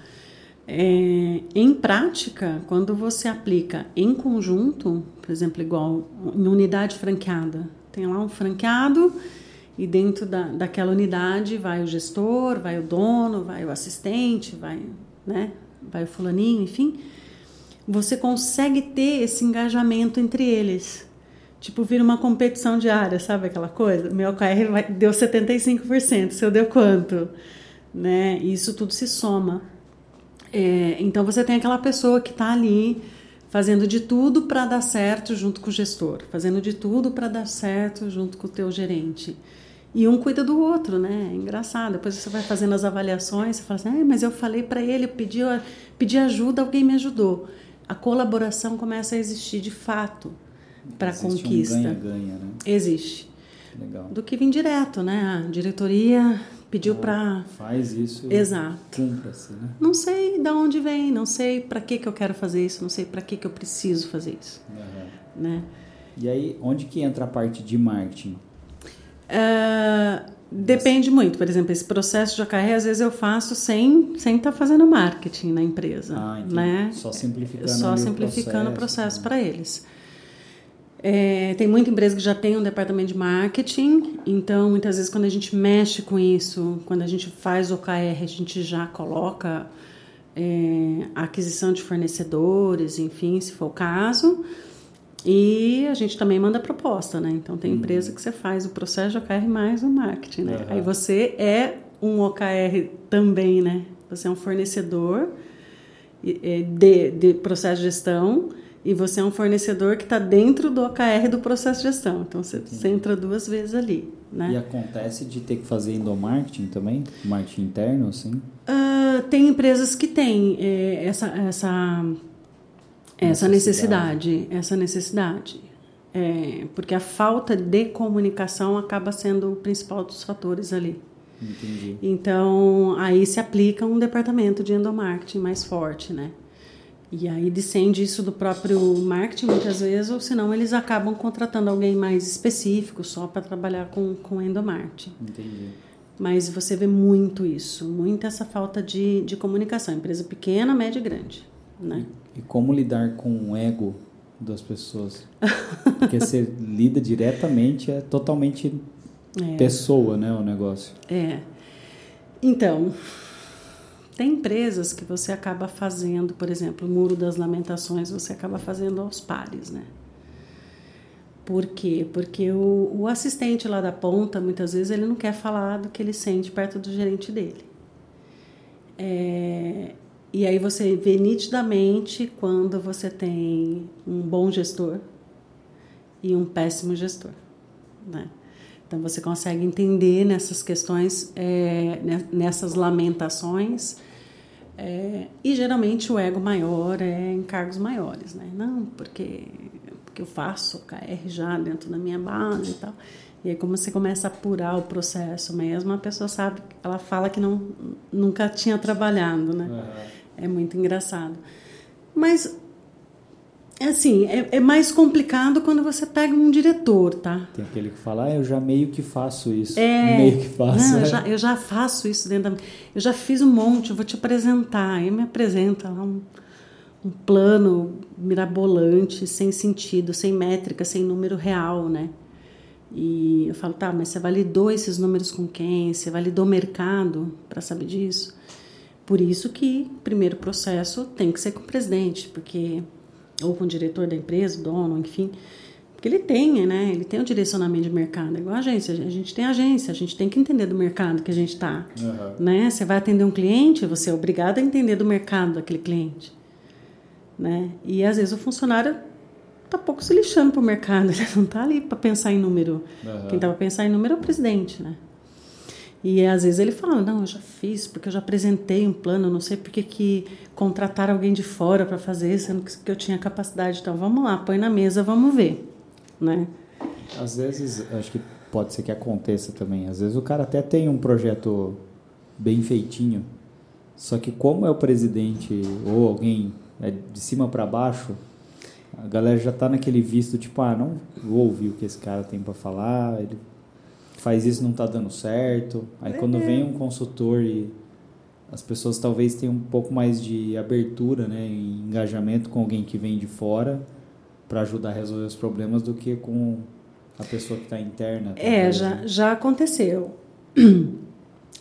É, em prática, quando você aplica em conjunto, por exemplo, igual em unidade franqueada, tem lá um franqueado e dentro da, daquela unidade vai o gestor, vai o dono, vai o assistente, vai, né, vai o fulaninho, enfim. Você consegue ter esse engajamento entre eles. Tipo, vira uma competição diária, sabe aquela coisa? Meu OKR deu 75%, seu deu quanto? Né? E isso tudo se soma. É, então você tem aquela pessoa que está ali fazendo de tudo para dar certo junto com o gestor, fazendo de tudo para dar certo junto com o teu gerente. E um cuida do outro, né? É engraçado. Depois você vai fazendo as avaliações, você fala assim: ah, mas eu falei para ele, eu pedi, pedi ajuda, alguém me ajudou. A colaboração começa a existir de fato para a Existe conquista. Um ganha-ganha, né? Existe. Legal. Do que vir direto, né? A diretoria pediu para. Faz isso. Exato. Cumpra-se, né? Não sei de onde vem, não sei para que, que eu quero fazer isso, não sei para que, que eu preciso fazer isso. Uhum. Né? E aí, onde que entra a parte de marketing? Uh, depende muito. Por exemplo, esse processo de OKR, às vezes eu faço sem sem estar tá fazendo marketing na empresa. Ah, né? Só simplificando Só o simplificando o processo, processo né? para eles. É, tem muita empresa que já tem um departamento de marketing, então muitas vezes quando a gente mexe com isso, quando a gente faz o OKR, a gente já coloca é, a aquisição de fornecedores, enfim, se for o caso. E a gente também manda proposta, né? Então tem empresa que você faz o processo de OKR mais o marketing, né? Uhum. Aí você é um OKR também, né? Você é um fornecedor é, de, de processo de gestão e você é um fornecedor que está dentro do OKR do processo de gestão. Então você, você, entra duas vezes ali. Né? E acontece de ter que fazer endomarketing também? Marketing interno, assim? Uh, tem empresas que têm é, essa, essa, essa necessidade. Essa necessidade. É, porque a falta de comunicação acaba sendo o principal dos fatores ali. Entendi. Então, aí se aplica um departamento de endomarketing mais forte, né? E aí descende isso do próprio marketing muitas vezes, ou senão eles acabam contratando alguém mais específico só para trabalhar com, com endomarketing. Entendi. Mas você vê muito isso, muita essa falta de, de comunicação. Empresa pequena, média e grande. Né? E, e como lidar com o ego das pessoas? Porque você lida diretamente, é totalmente é. pessoa, né, o negócio. É. Então, tem empresas que você acaba fazendo, por exemplo, o Muro das Lamentações, você acaba fazendo aos pares, né? Por quê? Porque o, o, assistente lá da ponta, muitas vezes, ele não quer falar do que ele sente perto do gerente dele. É, e aí você vê nitidamente quando você tem um bom gestor e um péssimo gestor, né? Então você consegue entender nessas questões, é, nessas lamentações, é, e geralmente o ego maior é em cargos maiores, né? Não, porque, porque eu faço KR já dentro da minha base e tal. E aí, como você começa a apurar o processo mesmo, a pessoa sabe, ela fala que não, nunca tinha trabalhado, né? Uhum. É muito engraçado. Mas assim, é, é, mais complicado quando você pega um diretor, tá? Tem aquele que fala, ah, eu já meio que faço isso. É, meio que faço. Não, eu, é. já, eu, já, faço isso dentro da. Eu já fiz um monte, eu vou te apresentar. Aí me apresenta lá um, um plano mirabolante, sem sentido, sem métrica, sem número real, né? E eu falo, tá, mas você validou esses números com quem? Você validou o mercado para saber disso? Por isso que o primeiro processo tem que ser com o presidente, porque ou com o diretor da empresa, dono, enfim. Porque ele tem, né? Ele tem o direcionamento de mercado. É igual a agência. A gente tem agência, a gente tem que entender do mercado que a gente está. Uhum. Né? Você vai atender um cliente, você é obrigado a entender do mercado daquele cliente. Né? E às vezes o funcionário está pouco se lixando para o mercado, ele não está ali para pensar em número. Uhum. Quem está para pensar em número é o presidente, né? E às vezes ele fala: Não, eu já fiz, porque eu já apresentei um plano, não sei porque que contrataram alguém de fora para fazer, sendo que eu tinha capacidade. Então vamos lá, põe na mesa, vamos ver. Né? Às vezes, acho que pode ser que aconteça também. Às vezes o cara até tem um projeto bem feitinho, só que como é o presidente ou alguém é de cima para baixo, a galera já está naquele visto tipo, ah, não vou ouvir o que esse cara tem para falar, ele faz isso não está dando certo. Aí é. quando vem um consultor e as pessoas talvez tenham um pouco mais de abertura, né, e engajamento com alguém que vem de fora para ajudar a resolver os problemas do que com a pessoa que está interna. É, já, já aconteceu.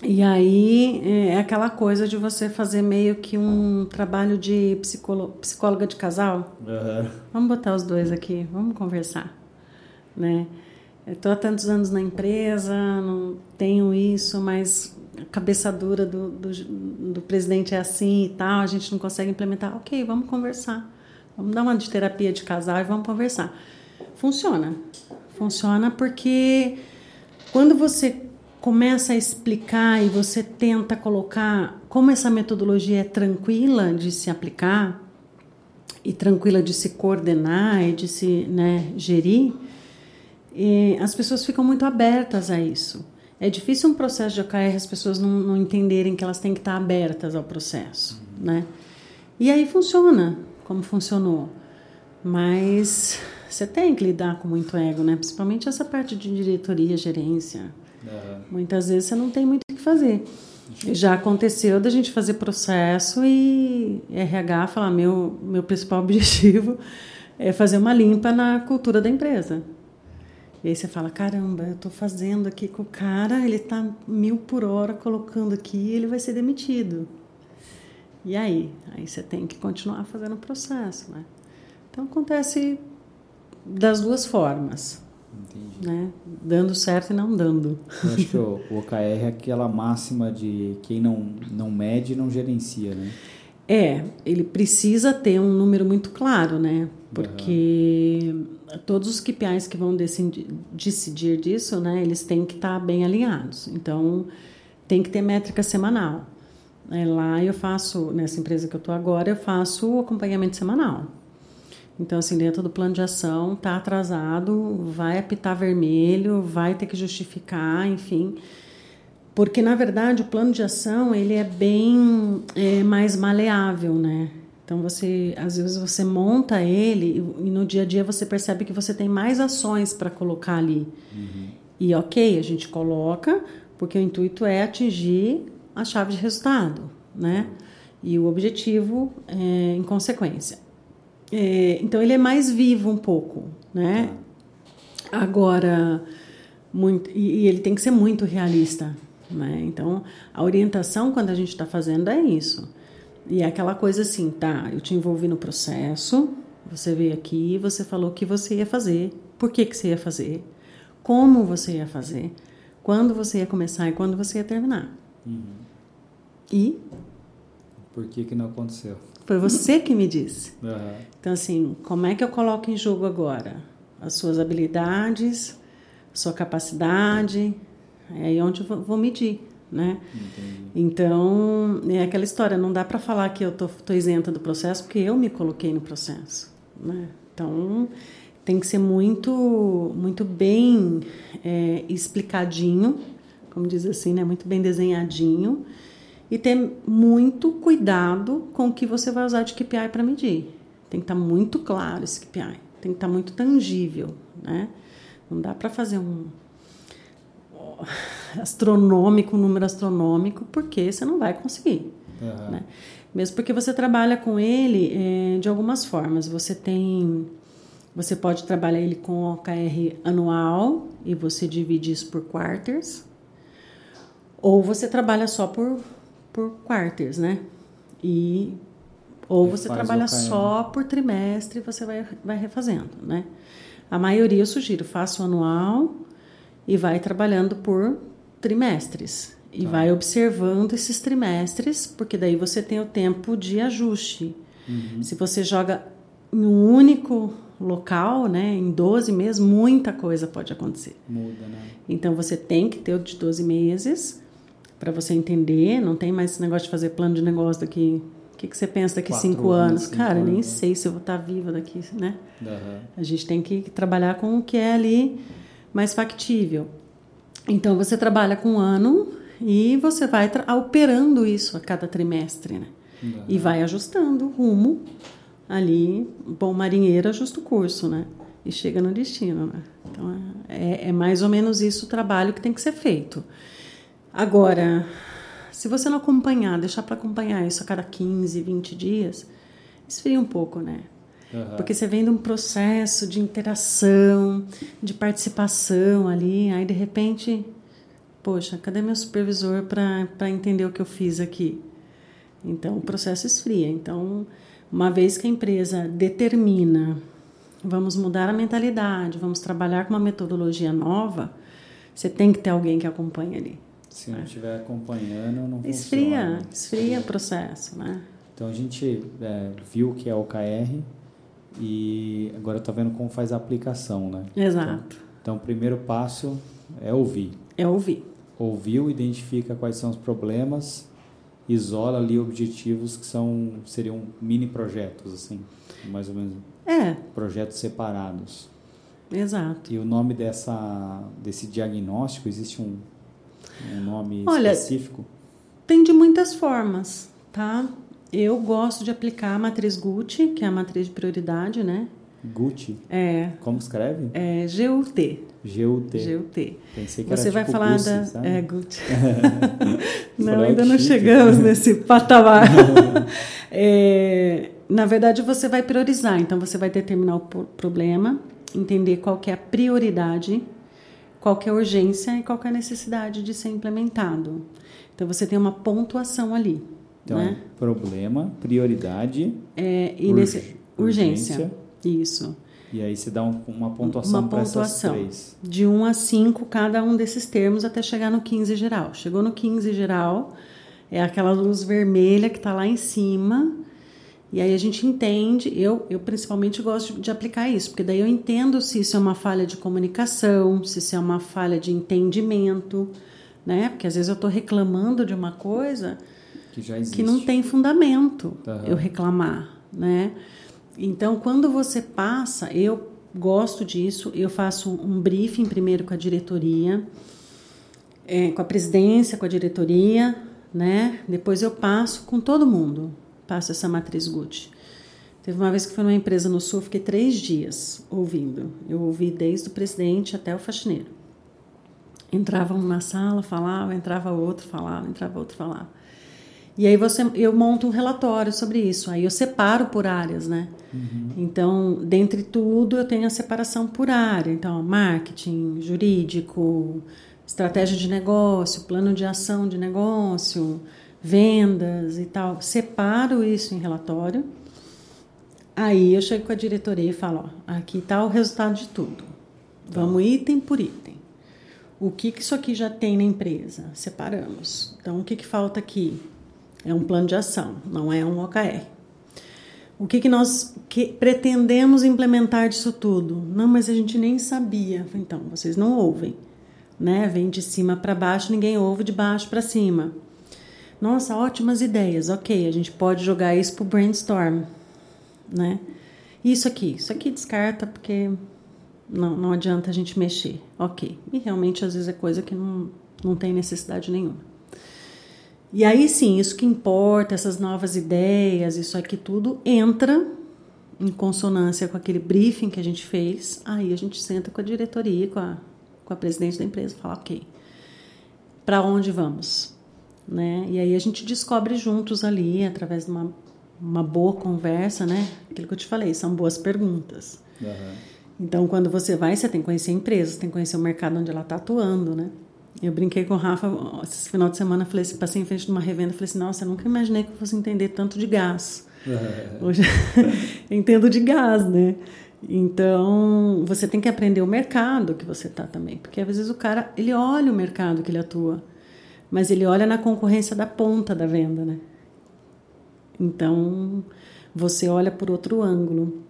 E aí é aquela coisa de você fazer meio que um trabalho de psicóloga de casal. Uhum. Vamos botar os dois aqui, vamos conversar, né? Estou há tantos anos na empresa, não tenho isso, mas a cabeça dura do, do, do, presidente é assim e tal, a gente não consegue implementar. Ok, vamos conversar. Vamos dar uma de terapia de casal e vamos conversar. Funciona. Funciona porque quando você começa a explicar e você tenta colocar como essa metodologia é tranquila de se aplicar e tranquila de se coordenar e de se né, gerir, e as pessoas ficam muito abertas a isso. É difícil um processo de OKR as pessoas não, não entenderem que elas têm que estar abertas ao processo, uhum. né? E aí funciona, como funcionou. Mas você tem que lidar com muito ego, né? Principalmente essa parte de diretoria, gerência. Uhum. Muitas vezes você não tem muito o que fazer. Já aconteceu da gente fazer processo e RH falar: meu, meu principal objetivo é fazer uma limpa na cultura da empresa. E aí você fala, caramba, eu estou fazendo aqui com o cara, ele está mil por hora colocando aqui, ele vai ser demitido. E aí? Aí você tem que continuar fazendo o processo, né? Então acontece das duas formas, Entendi. Né? Dando certo e não dando. Eu acho que o, o OKR é aquela máxima de quem não, não mede não gerencia, né? É, ele precisa ter um número muito claro, né? Porque uhum. todos os KPIs que vão decidir, disso, né? Eles têm que estar bem alinhados. Então, tem que ter métrica semanal. É, lá eu faço, nessa empresa que eu estou agora, eu faço o acompanhamento semanal. Então, assim, dentro do plano de ação, tá atrasado, vai apitar vermelho, vai ter que justificar, enfim. Porque, na verdade, o plano de ação, ele é bem é, mais maleável, né? Então, você, às vezes, você monta ele e no dia a dia você percebe que você tem mais ações para colocar ali. Uhum. E, ok, a gente coloca, porque o intuito é atingir a chave de resultado, né? E o objetivo é em consequência. É, então ele é mais vivo um pouco, né? Tá. Agora, muito, e, e, ele tem que ser muito realista, né? Então, a orientação quando a gente está fazendo é isso. E é aquela coisa assim, tá, eu te envolvi no processo, você veio aqui, você falou o que você ia fazer, por que, que você ia fazer, como você ia fazer, quando você ia começar e quando você ia terminar. Uhum. E? Por que, que não aconteceu? Foi você que me disse. Uhum. Então, assim, como é que eu coloco em jogo agora? As suas habilidades, sua capacidade, é aí onde eu vou medir, né? Entendi. Então, é aquela história, não dá para falar que eu tô, tô isenta do processo, porque eu me coloquei no processo, né? Então, tem que ser muito, muito bem é, explicadinho, como diz assim, né? Muito bem desenhadinho e ter muito cuidado com o que você vai usar de KPI para medir. Tem que estar tá muito claro esse KPI, tem que estar tá muito tangível, né? Não dá para fazer um astronômico, um número astronômico, porque você não vai conseguir. Uhum. Né? Mesmo porque você trabalha com ele é, de algumas formas. Você tem, você pode trabalhar ele com OKR anual e você divide isso por quarters, ou você trabalha só por por quarters, né? E ou você trabalha só por trimestre e você vai, vai refazendo, né? A maioria eu sugiro, faça o anual e vai trabalhando por trimestres. E tá. vai observando esses trimestres, porque daí você tem o tempo de ajuste. Uhum. Se você joga em um único local, né, em 12 meses, muita coisa pode acontecer. Muda, né? Então você tem que ter o de 12 meses para você entender. Não tem mais esse negócio de fazer plano de negócio daqui. O que, que você pensa daqui Quatro cinco anos? Cinco Cara, anos. nem sei se eu vou estar tá viva daqui, né? Uhum. A gente tem que trabalhar com o que é ali mais factível. Então você trabalha com um ano e você vai operando isso a cada trimestre, né? Uhum. E vai ajustando o rumo ali. Bom marinheiro ajusta o curso, né? E chega no destino, né? Então é, é mais ou menos isso o trabalho que tem que ser feito. Agora, se você não acompanhar, deixar para acompanhar isso a cada 15, 20 dias, esfria um pouco, né? Uhum. Porque você vem de um processo de interação, de participação ali, aí de repente, poxa, cadê meu supervisor para entender o que eu fiz aqui? Então o processo esfria. Então, uma vez que a empresa determina, vamos mudar a mentalidade, vamos trabalhar com uma metodologia nova, você tem que ter alguém que acompanhe ali. Se não estiver acompanhando, não esfria, funciona. Esfria o processo, né? Então a gente é, viu que é o KR e agora está vendo como faz a aplicação, né? Exato. Então, então, o primeiro passo é ouvir. É ouvir. Ouviu, identifica quais são os problemas, isola ali objetivos que são seriam mini projetos, assim, mais ou menos. É. Projetos separados. Exato. E o nome dessa, desse diagnóstico, existe um, um nome Olha, específico? Tem de muitas formas, tá? Eu gosto de aplicar a matriz Gucci, que é a matriz de prioridade, né? Gucci? É. Como escreve? É GUT. GUT. GUT. Pensei que Você era vai tipo falar Gucci, da. sabe? É, Gucci. não, ainda não chegamos nesse patamar. é, na verdade, você vai priorizar. Então, você vai determinar o problema, entender qual que é a prioridade qual é a urgência e qual é a necessidade de ser implementado. Então você tem uma pontuação ali. Então, né? problema, prioridade é, e urg urgência. urgência. Isso. E aí se dá um, uma pontuação para essas três. De 1 a 5 cada um desses termos até chegar no 15 geral. Chegou no 15 geral, é aquela luz vermelha que está lá em cima. E aí a gente entende, eu, eu principalmente gosto de, de aplicar isso, porque daí eu entendo se isso é uma falha de comunicação, se isso é uma falha de entendimento, né? Porque às vezes eu estou reclamando de uma coisa que, já existe. que não tem fundamento uhum. eu reclamar, né? Então, quando você passa, eu gosto disso, eu faço um briefing primeiro com a diretoria, é, com a presidência, com a diretoria, né? Depois eu passo com todo mundo, passo essa matriz Gucci. Teve uma vez que foi numa empresa no Sul, fiquei três dias ouvindo. Eu ouvi desde o presidente até o faxineiro. Entrava um na sala, falava, entrava outro, falava, entrava outro, falava. E aí você, eu monto um relatório sobre isso. Aí eu separo por áreas, né? Uhum. Então, dentre tudo, eu tenho a separação por área. Então, marketing, jurídico, estratégia de negócio, plano de ação de negócio, vendas e tal. Separo isso em relatório. Aí eu chego com a diretoria e falo: ó, aqui está o resultado de tudo. Vamos item por item. O que, que isso aqui já tem na empresa? Separamos. Então, o que, que falta aqui? É um plano de ação, não é um OKR. O que, que nós que pretendemos implementar disso tudo? Não, mas a gente nem sabia. Então, vocês não ouvem. Né? Vem de cima para baixo, ninguém ouve de baixo para cima. Nossa, ótimas ideias. Ok, a gente pode jogar isso para o brainstorm. Né? Isso aqui, isso aqui descarta porque não, não adianta a gente mexer. Ok. E realmente às vezes é coisa que não, não tem necessidade nenhuma. E aí sim, isso que importa, essas novas ideias, isso aqui tudo entra em consonância com aquele briefing que a gente fez. Aí a gente senta com a diretoria, com a, com a presidente da empresa, fala, ok, para onde vamos? Né? E aí a gente descobre juntos ali, através de uma, uma boa conversa, né? Aquilo que eu te falei, são boas perguntas. Uhum. Então, quando você vai, você tem que conhecer a empresa, você tem que conhecer o mercado onde ela está atuando, né? Eu brinquei com o Rafa esse final de semana, falei passei em frente de uma revenda, falei assim, nossa, eu nunca imaginei que eu fosse entender tanto de gás. É. Hoje entendo de gás, né? Então, você tem que aprender o mercado que você está também, porque às vezes o cara, ele olha o mercado que ele atua, mas ele olha na concorrência da ponta da venda, né? Então, você olha por outro ângulo.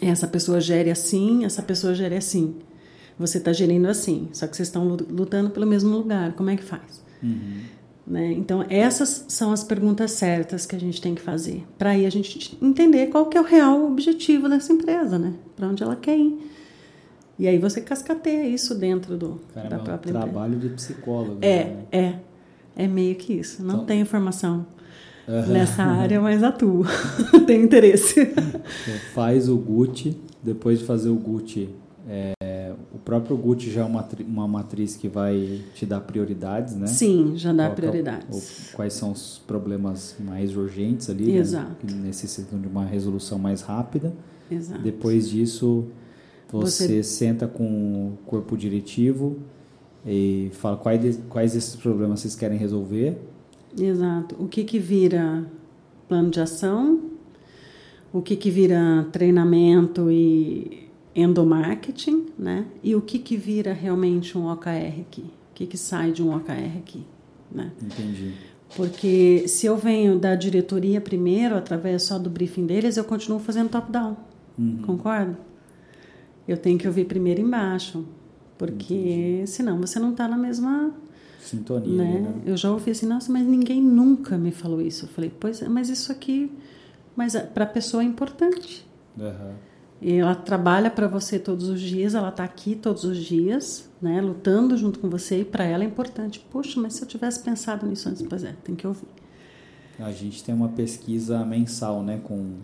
Essa pessoa gere assim, essa pessoa gere assim você está gerindo assim, só que vocês estão lutando pelo mesmo lugar, como é que faz? Uhum. Né? Então, essas são as perguntas certas que a gente tem que fazer, para aí a gente entender qual que é o real objetivo dessa empresa, né? para onde ela quer ir. E aí você cascateia isso dentro do, Caramba, da é própria trabalho de psicólogo. É, né? é. É meio que isso. Não então, tenho formação uhum. nessa área, mas atuo. tenho interesse. Então, faz o Gucci, depois de fazer o Gucci, é, o próprio Gucci já é uma, uma matriz que vai te dar prioridades, né? Sim, já dá Qual, prioridades. quais são os problemas mais urgentes ali, né? Exato. Né? que necessitam de uma resolução mais rápida. Exato. Depois disso, você, você... senta com o corpo diretivo e fala quais, quais desses problemas vocês querem resolver. Exato. O que que vira plano de ação? O que que vira treinamento e endomarketing, né? E o que que vira realmente um OKR aqui? O que que sai de um OKR aqui, né? Entendi. Porque se eu venho da diretoria primeiro, através só do briefing deles, eu continuo fazendo top-down. Uhum. Concorda? Eu tenho que ouvir primeiro embaixo, porque Entendi. senão você não está na mesma sintonia. Né? né? Eu já ouvi assim, nossa, mas ninguém nunca me falou isso. Eu falei, pois é, mas isso aqui, mas para a pessoa é importante. Uhum. E ela trabalha para você todos os dias, ela está aqui todos os dias, né, lutando junto com você, e para ela é importante. Poxa, mas se eu tivesse pensado nisso antes, pois é, tem que ouvir. A gente tem uma pesquisa mensal, né, com,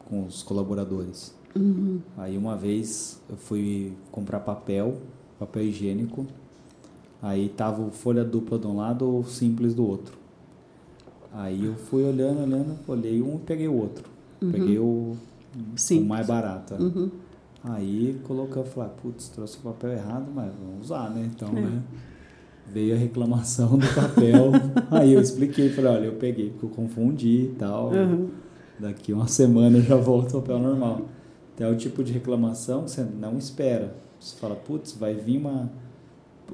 com os colaboradores. Uhum. Aí uma vez eu fui comprar papel, papel higiênico, aí tava folha dupla de um lado ou simples do outro. Aí eu fui olhando, olhando, olhei um e peguei o outro. Uhum. Peguei o Sim. mais barata. Uhum. Aí colocou, falei, putz, trouxe o papel errado, mas vamos usar, né? Então, é. né? Veio a reclamação do papel. aí eu expliquei, falei, olha, eu peguei, porque eu confundi e tal. Uhum. Daqui uma semana eu já volto ao papel normal. Então é o tipo de reclamação que você não espera. Você fala, putz, vai vir uma.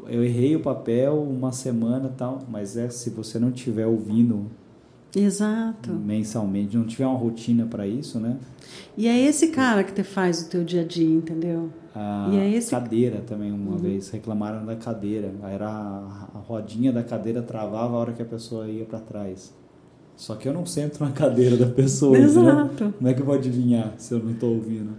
Eu errei o papel uma semana tal, mas é se você não estiver ouvindo Exato. mensalmente, não tiver uma rotina para isso, né? E é esse cara que te faz o teu dia a dia, entendeu? A E é esse- cadeira também, uma Uhum. vez, reclamaram da cadeira. Era a, rodinha da cadeira travava a hora que a pessoa ia para trás. Só que eu não sento na cadeira da pessoa? Exato. Como é que eu vou adivinhar se eu não estou ouvindo?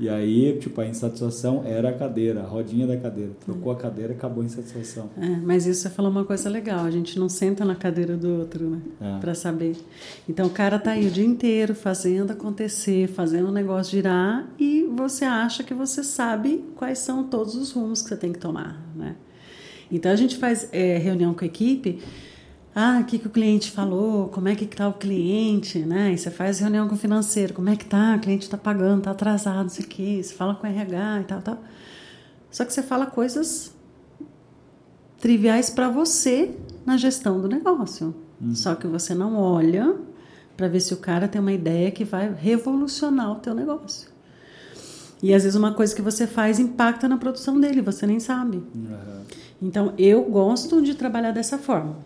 E aí, tipo, a insatisfação era a cadeira, a rodinha da cadeira. Trocou a cadeira, acabou a insatisfação. É, mas isso você falou uma coisa legal, a gente não senta na cadeira do outro, né? É. Pra saber. Então o cara tá aí o dia inteiro fazendo acontecer, fazendo o negócio girar e você acha que você sabe quais são todos os rumos que você tem que tomar, né? Então a gente faz é, reunião com a equipe. Ah, o que, que o cliente falou? Como é que está o cliente? Né? E você faz reunião com o financeiro. Como é que tá? O cliente está pagando, está atrasado, não sei o quê. Você fala com o RH e tal, tal. Só que você fala coisas triviais para você na gestão do negócio. Só que você não olha para ver se o cara tem uma ideia que vai revolucionar o teu negócio. E às vezes uma coisa que você faz impacta na produção dele, você nem sabe. Aham. Então eu gosto de trabalhar dessa forma.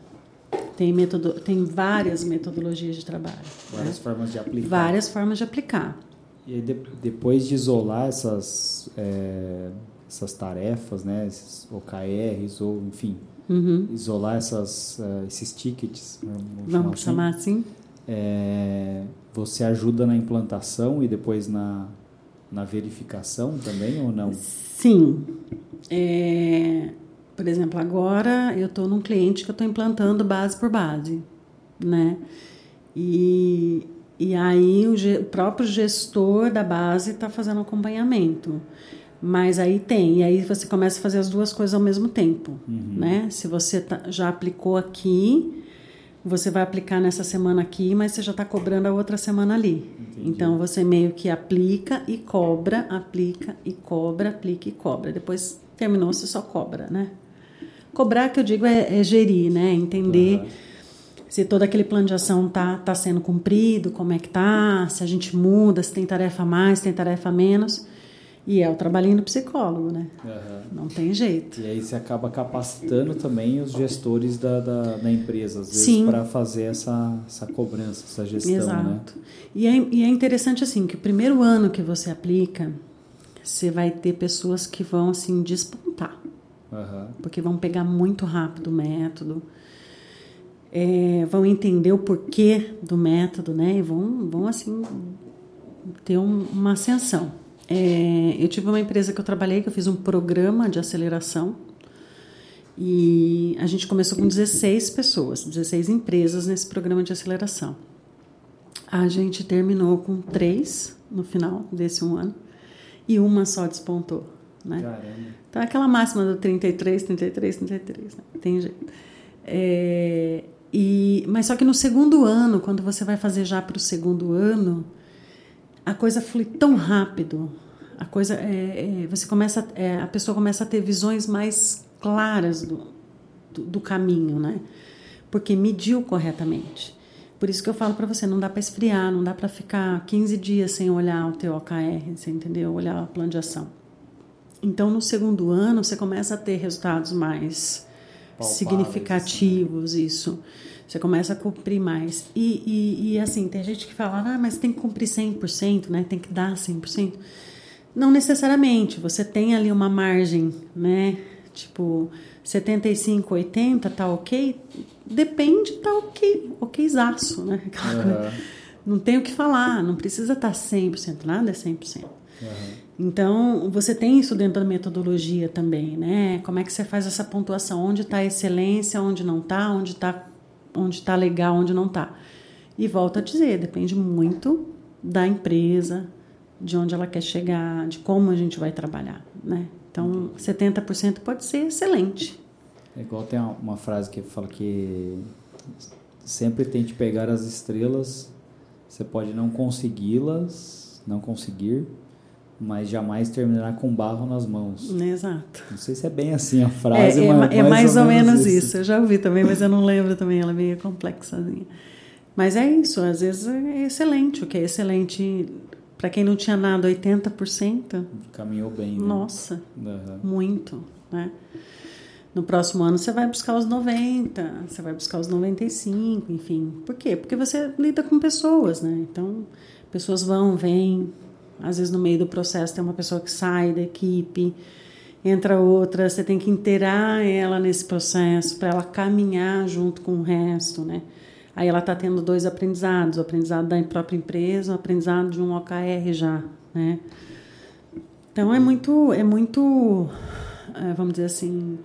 Tem, metodo, tem várias metodologias de trabalho. Várias né? formas de aplicar. Várias formas de aplicar. E aí, de- depois de isolar essas, é, essas tarefas, né, esses OKRs, ou enfim, Uhum. isolar essas, eh, esses tickets, né, vamos, Vamos assim, chamar assim? é, você ajuda na implantação e depois na, na verificação também ou não? Sim. É, por exemplo, agora eu estou num cliente que eu estou implantando base por base, né? E, e aí o, o próprio gestor da base está fazendo acompanhamento. Mas aí tem, e aí você começa a fazer as duas coisas ao mesmo tempo, né? Se você tá- já aplicou aqui, você vai aplicar nessa semana aqui, mas você já está cobrando a outra semana ali. Então você meio que aplica e cobra, aplica e cobra, aplica e cobra. Depois terminou, você só cobra, né? Cobrar, que eu digo, é, é gerir, né? Entender Aham. se todo aquele plano de ação tá, tá sendo cumprido, como é que tá, se a gente muda, se tem tarefa mais, se tem tarefa menos. E é o trabalhinho do psicólogo, né? Aham. Não tem jeito. E aí você acaba capacitando também os gestores da, da, da empresa, às vezes, para fazer essa, essa cobrança, essa gestão, né? Exato. E, é, e é interessante assim que o primeiro ano que você aplica, você vai ter pessoas que vão assim despontar, Aham. porque vão pegar muito rápido o método, é, vão entender o porquê do método, né? E vão, vão assim ter um- uma ascensão. É, eu tive uma empresa que eu trabalhei que eu fiz um programa de aceleração e a gente começou com 16 pessoas, 16 empresas nesse programa de aceleração. A gente terminou com três no final desse um ano e uma só despontou, né? Caramba. Então, é aquela máxima do 33, 33, 33, né? tem jeito. É, e, mas só que no segundo ano, quando você vai fazer já para o segundo ano, a coisa flui tão rápido, a coisa, é, é, você começa, é, a pessoa começa a ter visões mais claras do, do, do caminho, né? Porque mediu corretamente. Por isso que eu falo para você, não dá para esfriar, não dá para ficar 15 dias sem olhar o teu OKR, você entendeu? Olhar o plano de ação. Então, no segundo ano, você começa a ter resultados mais Palpáveis, significativos, isso. Você começa a cumprir mais. E, e, e, assim, tem gente que fala, ah, mas tem que cumprir 100%, né? Tem que dar 100%. Não necessariamente. Você tem ali uma margem, né? Tipo, 75, 80, tá ok? Depende, tá ok. Okzaço, né? Aham. Não tem o que falar, não precisa estar 100%, nada é 100%. Aham. Então, você tem isso dentro da metodologia também, né? Como é que você faz essa pontuação? Onde está a excelência, onde não está, onde está onde tá legal, onde não está. E volto a dizer, depende muito da empresa, de onde ela quer chegar, de como a gente vai trabalhar, né? Então, 70% pode ser excelente. É igual tem uma, frase que fala que sempre tente pegar as estrelas, você pode não consegui-las, não conseguir, mas jamais terminará com barro nas mãos. Exato. Não sei se é bem assim a É, frase, é, mas é mais ou menos isso. Eu já ouvi também, mas eu não lembro também. Ela é meio complexazinha. Mas é isso. Às vezes é excelente. O que é excelente Para quem não tinha nada, 80%. Caminhou bem, né? Nossa, uhum. muito, né? No próximo ano você vai buscar os 90, você vai buscar os 95, enfim. Por quê? Porque você lida com pessoas, né? Então, pessoas vão, vêm. Às vezes no meio do processo tem uma pessoa que sai da equipe, entra outra, você tem que inteirar ela nesse processo para ela caminhar junto com o resto, né? Aí ela está tendo dois aprendizados, o aprendizado da própria empresa, o aprendizado de um OKR já, né? Então é muito, é muito, é, vamos dizer assim,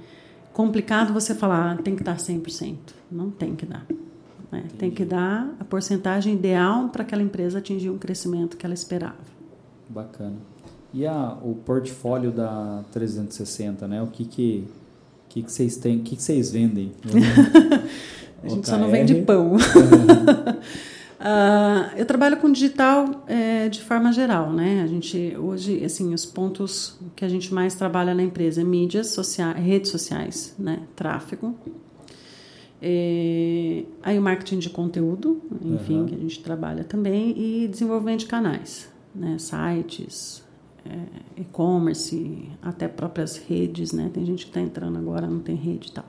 complicado você falar, ah, tem que dar 100%. Não tem que dar. Né? Tem que dar a porcentagem ideal para aquela empresa atingir um crescimento que ela esperava. Bacana. E a, o portfólio da 360, né? O que que, que, que vocês têm, o que, que vocês vendem? a gente OKR. só não vende pão. Uh, eu trabalho com digital é, de forma geral, né? A gente hoje, assim, os pontos que a gente mais trabalha na empresa é mídias sociais, redes sociais, né? Tráfego. É, aí o marketing de conteúdo, enfim, uhum. que a gente trabalha também e desenvolvimento de canais, né? Sites, é, e-commerce, até próprias redes, né? Tem gente que está entrando agora, não tem rede e tal.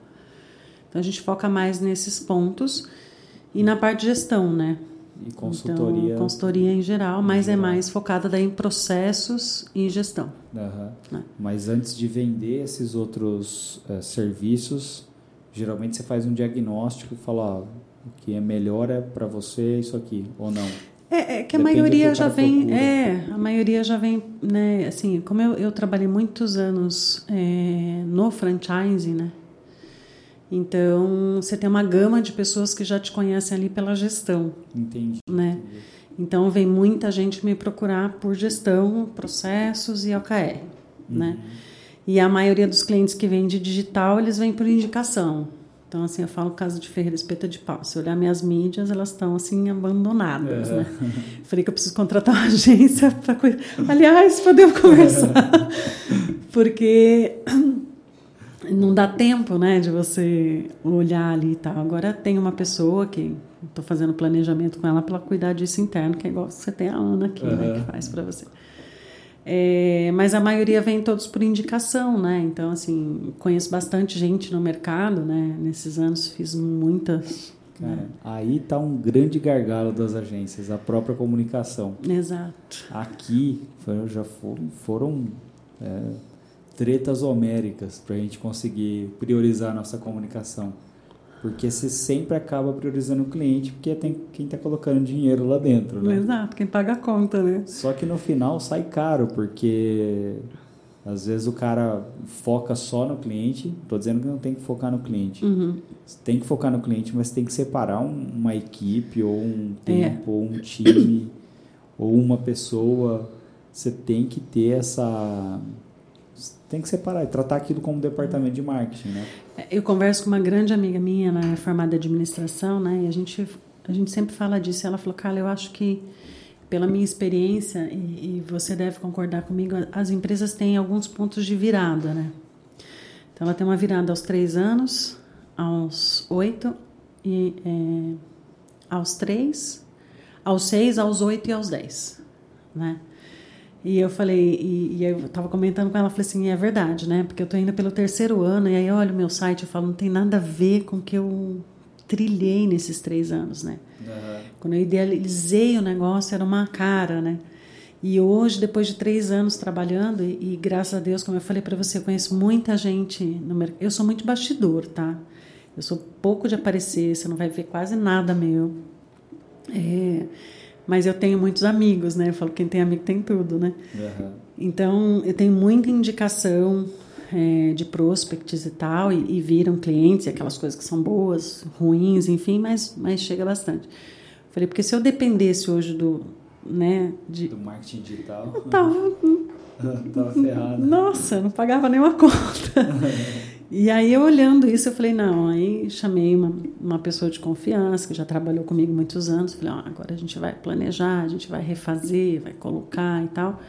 Então a gente foca mais nesses pontos e na parte de gestão, né? E consultoria. Então, consultoria em geral, mas em é geral. é mais focada daí em processos e gestão. Uhum. Né? Mas antes de vender esses outros uh, serviços, geralmente você faz um diagnóstico e fala, ó, o que é melhor é para você isso aqui, ou não? É, é que a Depende maioria já vem, procura. é, a maioria já vem, né, assim, como eu, eu trabalhei muitos anos é, no franchising, né, então, você tem uma gama de pessoas que já te conhecem ali pela gestão. Entendi. Né? Entendi. Então, vem muita gente me procurar por gestão, processos e OKR. Uhum. Né? E a maioria dos clientes que vêm de digital, eles vêm por indicação. Então, assim, eu falo caso de Ferreira Espeta de Pau. Se olhar minhas mídias, elas estão, assim, abandonadas, é. né? Falei que eu preciso contratar uma agência para cuidar. Aliás, podemos conversar. Porque não dá tempo, né, de você olhar ali e tal. Agora tem uma pessoa que estou fazendo planejamento com ela para cuidar disso interno, que é igual você tem a Ana aqui, uhum. né, que faz para você. É, mas a maioria vem todos por indicação, né? Então, assim, conheço bastante gente no mercado, né? Nesses anos fiz muitas. Cara, né? Aí está um grande gargalo das agências, a própria comunicação. Exato. Aqui já foram, foram é, tretas homéricas para a gente conseguir priorizar a nossa comunicação. Porque você sempre acaba priorizando o cliente, porque tem quem está colocando dinheiro lá dentro, né? Exato, quem paga a conta, né? Só que no final sai caro, porque às vezes o cara foca só no cliente. Estou dizendo que não tem que focar no cliente. Uhum. Tem que focar no cliente, mas tem que separar um, uma equipe, ou um é. tempo, é. ou um time, ou uma pessoa. Você tem que ter essa tem que separar e tratar aquilo como departamento de marketing, né? Eu converso com uma grande amiga minha, ela é formada de administração, né? E a gente, a gente sempre fala disso. Ela falou, Carla, eu acho que pela minha experiência, e, e, você deve concordar comigo, as empresas têm alguns pontos de virada, né? Então, ela tem uma virada aos três anos, aos oito, e é, aos três, aos seis, aos oito e aos dez, né? E eu falei, e, e eu estava comentando com ela, falei assim, é verdade, né? Porque eu estou indo pelo terceiro ano, e aí eu olho o meu site e falo, não tem nada a ver com o que eu trilhei nesses três anos, né? Uhum. Quando eu idealizei o negócio, era uma cara, né? E hoje, depois de três anos trabalhando, e, e graças a Deus, como eu falei para você, eu conheço muita gente no mercado. Eu sou muito bastidor, tá? Eu sou pouco de aparecer, você não vai ver quase nada meu. É mas eu tenho muitos amigos, né? Eu falo quem tem amigo tem tudo, né? Uhum. Então eu tenho muita indicação é, de prospects e tal, e, e, viram clientes, aquelas coisas que são boas, ruins, enfim, mas, mas chega bastante. Falei, porque se eu dependesse hoje do, né, de, do marketing digital, eu tava, tava ferrado. Nossa, não pagava nenhuma conta. E aí, olhando isso, eu falei, não, aí chamei uma, uma pessoa de confiança, que já trabalhou comigo muitos anos, falei, agora a gente vai planejar, a gente vai refazer, vai colocar e tal,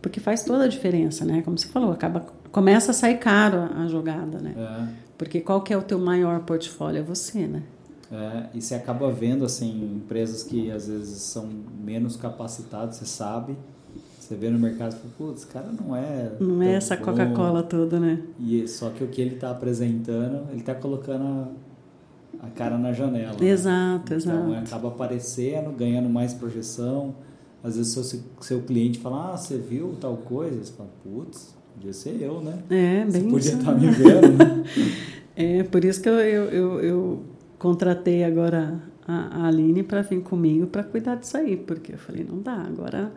porque faz toda a diferença, né? Como você falou, acaba, começa a sair caro a, a jogada, né? É. Porque qual que é o teu maior portfólio? É você, né? É, e você acaba vendo assim empresas que às vezes são menos capacitadas, você sabe. Você vê no mercado e fala, putz, cara não é. Não é essa Coca-Cola toda, né? E só que o que ele está apresentando, ele está colocando a, a, cara na janela. Exato, né? exato. Então acaba aparecendo, ganhando mais projeção. Às vezes seu, seu cliente fala, ah, você viu tal coisa? Você fala, putz, podia ser eu, né? É, você bem podia isso. estar tá me vendo, né? é, por isso que eu, eu, eu, eu contratei agora a, a Aline para vir comigo para cuidar disso aí, porque eu falei, não dá, agora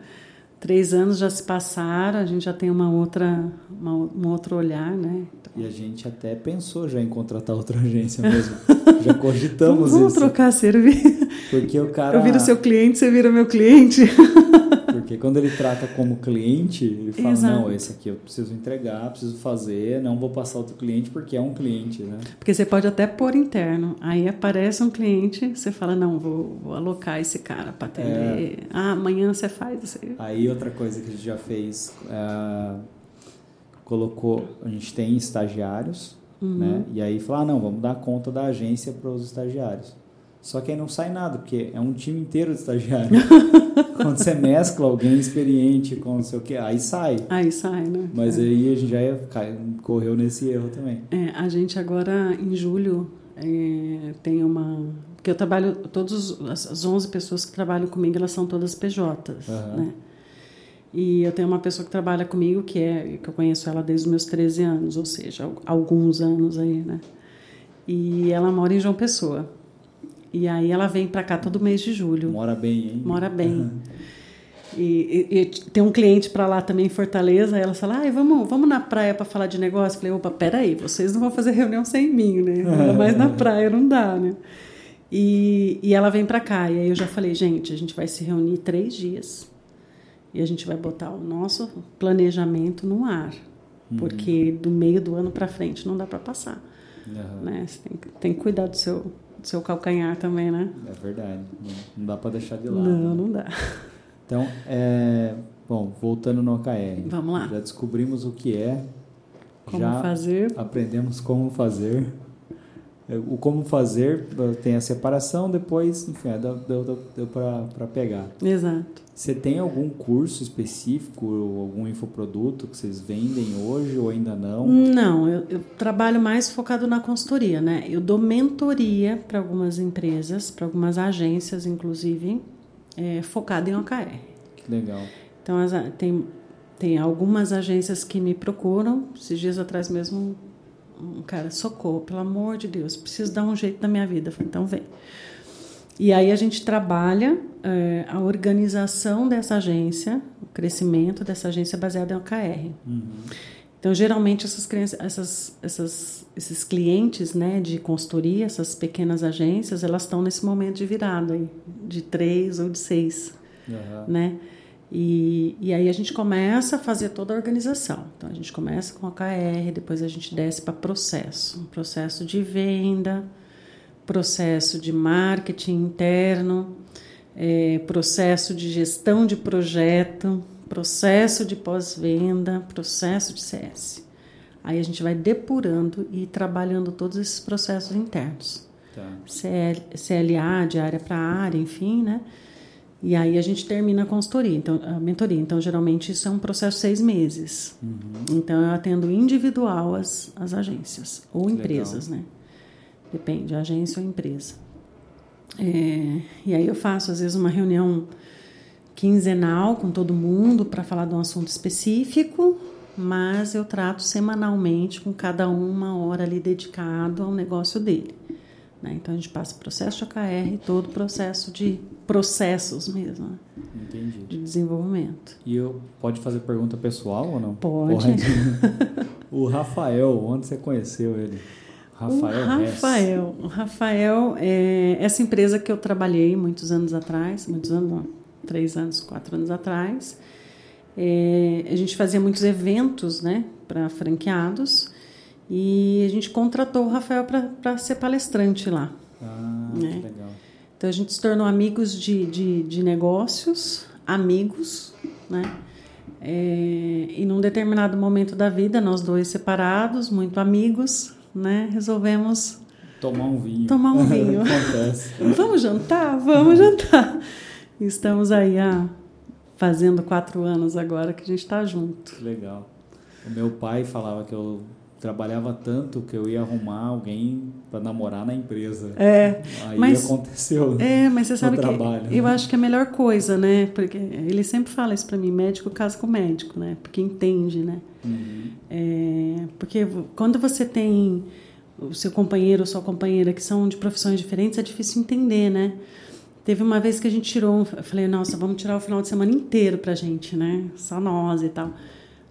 três anos já se passaram, a gente já tem uma outra, uma, um outro olhar, né? Então... E a gente até pensou já em contratar outra agência mesmo. já cogitamos Vamos isso. trocar serviço. Porque o cara. Eu viro seu cliente, você vira meu cliente. Porque quando ele trata como cliente, ele fala, Exato. não, esse aqui eu preciso entregar, preciso fazer, não vou passar outro cliente porque é um cliente, né? Porque você pode até pôr interno. Aí aparece um cliente, você fala, não, vou, vou alocar esse cara para atender. É... Ah, amanhã você faz aí. Aí outra coisa que a gente já fez, é, colocou, a gente tem estagiários, uhum. né? E aí fala, ah, não, vamos dar conta da agência para os estagiários. Só que aí não sai nada, porque é um time inteiro de estagiário. Quando você mescla alguém experiente com não sei o que, aí sai. Aí sai, né? Mas é. aí a gente já correu nesse erro também. É, a gente agora, em julho, é, tem uma... Porque eu trabalho, todas as 11 pessoas que trabalham comigo, elas são todas PJs, uhum. né? E eu tenho uma pessoa que trabalha comigo, que é que eu conheço ela desde os meus 13 anos, ou seja, alguns anos aí, né? E ela mora em João Pessoa. E aí ela vem para cá todo mês de julho. Mora bem, hein? Mora bem. E, e, e, tem um cliente para lá também em Fortaleza, ela fala, ah, vamos, vamos na praia para falar de negócio. Eu falei, opa, peraí, vocês não vão fazer reunião sem mim, né? Mas na praia não dá, né? E, e ela vem para cá, e aí eu já falei, gente, a gente vai se reunir três dias e a gente vai botar o nosso planejamento no ar, uhum. porque do meio do ano para frente não dá para passar. Uhum. Né? Você tem, tem que cuidar do seu, seu calcanhar também, né? É verdade, não, dá para deixar de lado. Não, não dá. Então, é, bom, voltando no OKR. Vamos lá. Já descobrimos o que é. Como já fazer. Aprendemos como fazer. O como fazer tem a separação, depois, enfim, é, deu, deu, deu para pegar. Exato. Você tem algum curso específico, algum infoproduto que vocês vendem hoje ou ainda não? Não, eu, eu trabalho mais focado na consultoria, né? Eu dou mentoria para algumas empresas, para algumas agências, inclusive, é, focado em OKR. Que legal. Então, as, tem, tem algumas agências que me procuram. Esses dias atrás mesmo, um cara, socorro, pelo amor de Deus, preciso dar um jeito na minha vida. Eu falei, então vem. E aí a gente trabalha é, a organização dessa agência, o crescimento dessa agência baseada em OKR. Uhum. Então, geralmente, essas, essas, essas, esses clientes né, de consultoria, essas pequenas agências, elas estão nesse momento de virada, aí, de três ou de seis. Uhum. Né? E, e aí a gente começa a fazer toda a organização. Então, a gente começa com OKR, depois a gente desce para processo. Um processo de venda, processo de marketing interno, é, processo de gestão de projeto, processo de pós-venda, processo de CS. Aí a gente vai depurando e trabalhando todos esses processos internos. Tá. CL, CLA, de área para área, enfim, né? E aí a gente termina a consultoria, então, a mentoria. Então, geralmente, isso é um processo de seis meses. Uhum. Então, eu atendo individual as, as agências ou empresas, né? Depende, agência ou empresa. É, e aí eu faço, às vezes, uma reunião quinzenal com todo mundo para falar de um assunto específico, mas eu trato semanalmente com cada um uma hora ali dedicado ao negócio dele. Né? Então a gente passa processo de OKR, todo o processo de processos mesmo, né? Entendi. de desenvolvimento. E eu pode fazer pergunta pessoal ou não? Pode. pode. o Rafael, onde você conheceu ele? Rafael. O Rafael, o Rafael é essa empresa que eu trabalhei muitos anos atrás, muitos anos, não, três anos, quatro anos atrás. É, a gente fazia muitos eventos, né, para franqueados e a gente contratou o Rafael para ser palestrante lá. Ah, né? que legal. Então a gente se tornou amigos de, de, de negócios, amigos, né? É, e num determinado momento da vida, nós dois separados, muito amigos, né? Resolvemos Tomar um vinho. Tomar um vinho. Vamos jantar? Vamos jantar. Estamos aí há fazendo quatro anos agora que a gente está junto. Legal. O meu pai falava que eu trabalhava tanto que eu ia arrumar alguém para namorar na empresa. É. Aí mas, aconteceu. É, mas você sabe trabalho, que né? eu acho que é a melhor coisa, né? Porque ele sempre fala isso para mim, médico casa com médico, né? Porque entende, né? Uhum. É, porque quando você tem o seu companheiro ou sua companheira que são de profissões diferentes, é difícil entender, né? Teve uma vez que a gente tirou, eu falei, nossa, vamos tirar o final de semana inteiro pra gente, né? Só nós e tal.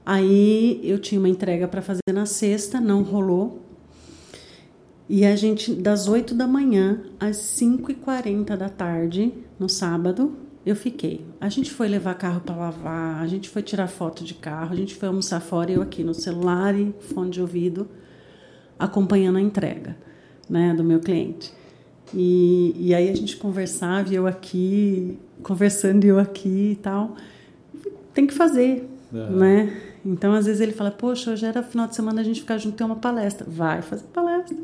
Aí eu tinha uma entrega para fazer na sexta, não rolou. E a gente, das 8 da manhã às 5h40 da tarde, no sábado, eu fiquei. A gente foi levar carro para lavar, a gente foi tirar foto de carro, a gente foi almoçar fora, eu aqui no celular e fone de ouvido, acompanhando a entrega né, do meu cliente. E, e aí a gente conversava, e eu aqui, conversando, e eu aqui e tal. Tem que fazer, Uhum. né? Então, às vezes ele fala, poxa, hoje era final de semana a gente ficar junto ter uma palestra. Vai fazer palestra.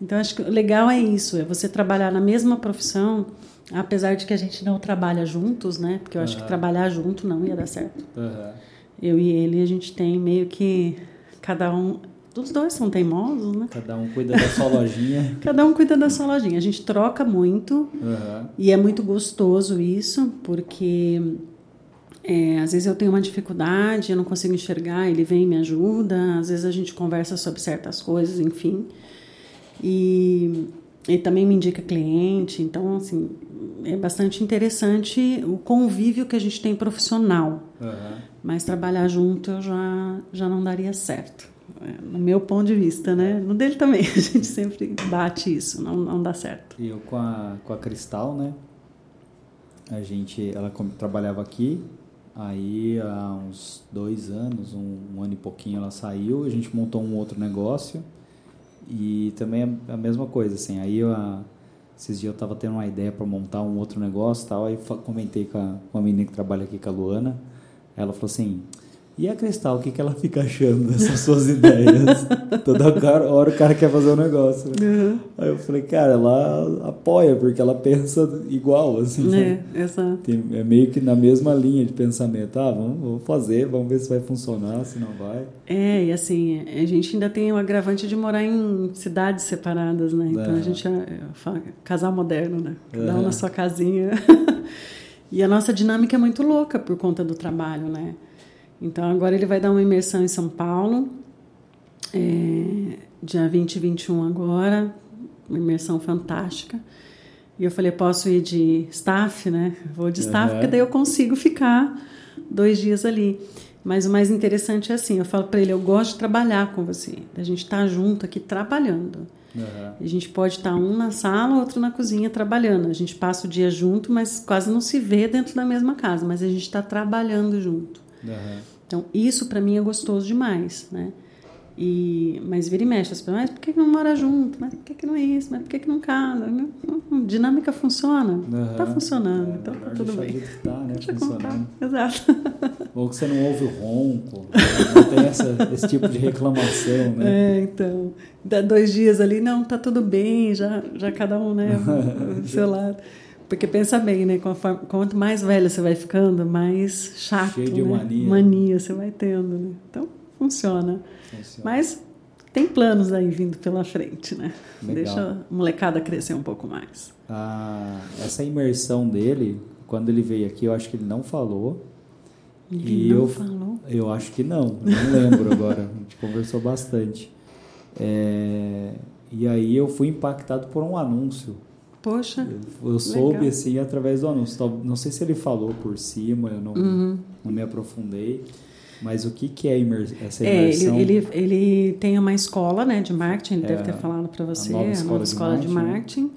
Então, acho que o legal é isso, é você trabalhar na mesma profissão, apesar de que a gente não trabalha juntos, né? Porque eu acho que trabalhar junto não ia dar certo. Uhum. Eu e ele, a gente tem meio que cada um... Os dois são teimosos, né? Cada um cuida da sua lojinha. Cada um cuida da sua lojinha. A gente troca muito, Uhum. e é muito gostoso isso, porque é, às vezes eu tenho uma dificuldade, eu não consigo enxergar, ele vem e me ajuda, às vezes a gente conversa sobre certas coisas, enfim. E ele também me indica cliente, então, assim, é bastante interessante o convívio que a gente tem profissional. Uhum. Mas trabalhar junto eu já, já não daria certo. é, No meu ponto de vista, né? No dele também, a gente sempre bate isso, não, não dá certo. E eu com a, com a Cristal, né? A gente, ela trabalhava aqui, aí há uns dois anos, um, um ano e pouquinho ela saiu, a gente montou um outro negócio. E também é a mesma coisa, assim, aí eu, a- esses dias eu tava tendo uma ideia para montar um outro negócio tal, aí comentei com a, com a menina que trabalha aqui, com a Luana, ela falou assim, e a Cristal, o que, que ela fica achando dessas suas ideias? Toda hora o cara quer fazer um negócio. né? Aí eu falei, cara, ela apoia, porque ela pensa igual, assim. né? É, exato. Tem- é meio que na mesma linha de pensamento. Ah, vamos, vamos fazer, vamos ver se vai funcionar, se não vai. É, e assim, a gente ainda tem o agravante de morar em cidades separadas, né? Então a É. gente é, é, casal moderno, né? Cada um É. na sua casinha. e a nossa dinâmica é muito louca por conta do trabalho, né? Então agora ele vai dar uma imersão em São Paulo, é, dia 20 e 21 agora, uma imersão fantástica. E eu falei, posso ir de staff, né? Vou de staff, Uhum. porque daí eu consigo ficar dois dias ali. Mas o mais interessante é assim, eu falo para ele, eu gosto de trabalhar com você. A gente tá junto aqui trabalhando. Aham. A gente pode estar um na sala, outro na cozinha trabalhando. A gente passa o dia junto, mas quase não se vê dentro da mesma casa, mas a gente está trabalhando junto. Aham. Então, isso para mim é gostoso demais, né? E, mas vira e mexe, as pessoas, mas por que que não mora junto? Mas por que, que não é isso? Mas por que, que não casa? Hum, Dinâmica funciona? Aham. Tá funcionando, É, então tá tudo bem. tá, né? Deixa. Funcionando. Exato. Ou que você não ouve o ronco. Não tem essa, esse tipo de reclamação, né? É, então, dá dois dias ali, não, tá tudo bem, já, já cada um, né, do seu lado. Porque pensa bem, né, conforme, quanto mais velho você vai ficando, mais chato, Cheio de né? mania. mania você vai tendo, né? Então, funciona. Funciona. Mas tem planos aí vindo pela frente, né? Legal. Deixa a molecada crescer um pouco mais. Ah, essa imersão dele, quando ele veio aqui, eu acho que ele não falou. Ele E não eu- falou. Eu acho que não, não lembro agora. A gente conversou bastante. É, e aí eu fui impactado por um anúncio. Poxa, Eu, eu soube Legal. assim através do anúncio. Não sei se ele falou por cima, eu não, Uhum. não me aprofundei. Mas o que, que é imer- essa É, ele, imersão? ele, ele tem uma escola né, de marketing, ele É, deve ter falado para você, nova a escola nova de escola de marketing. marketing.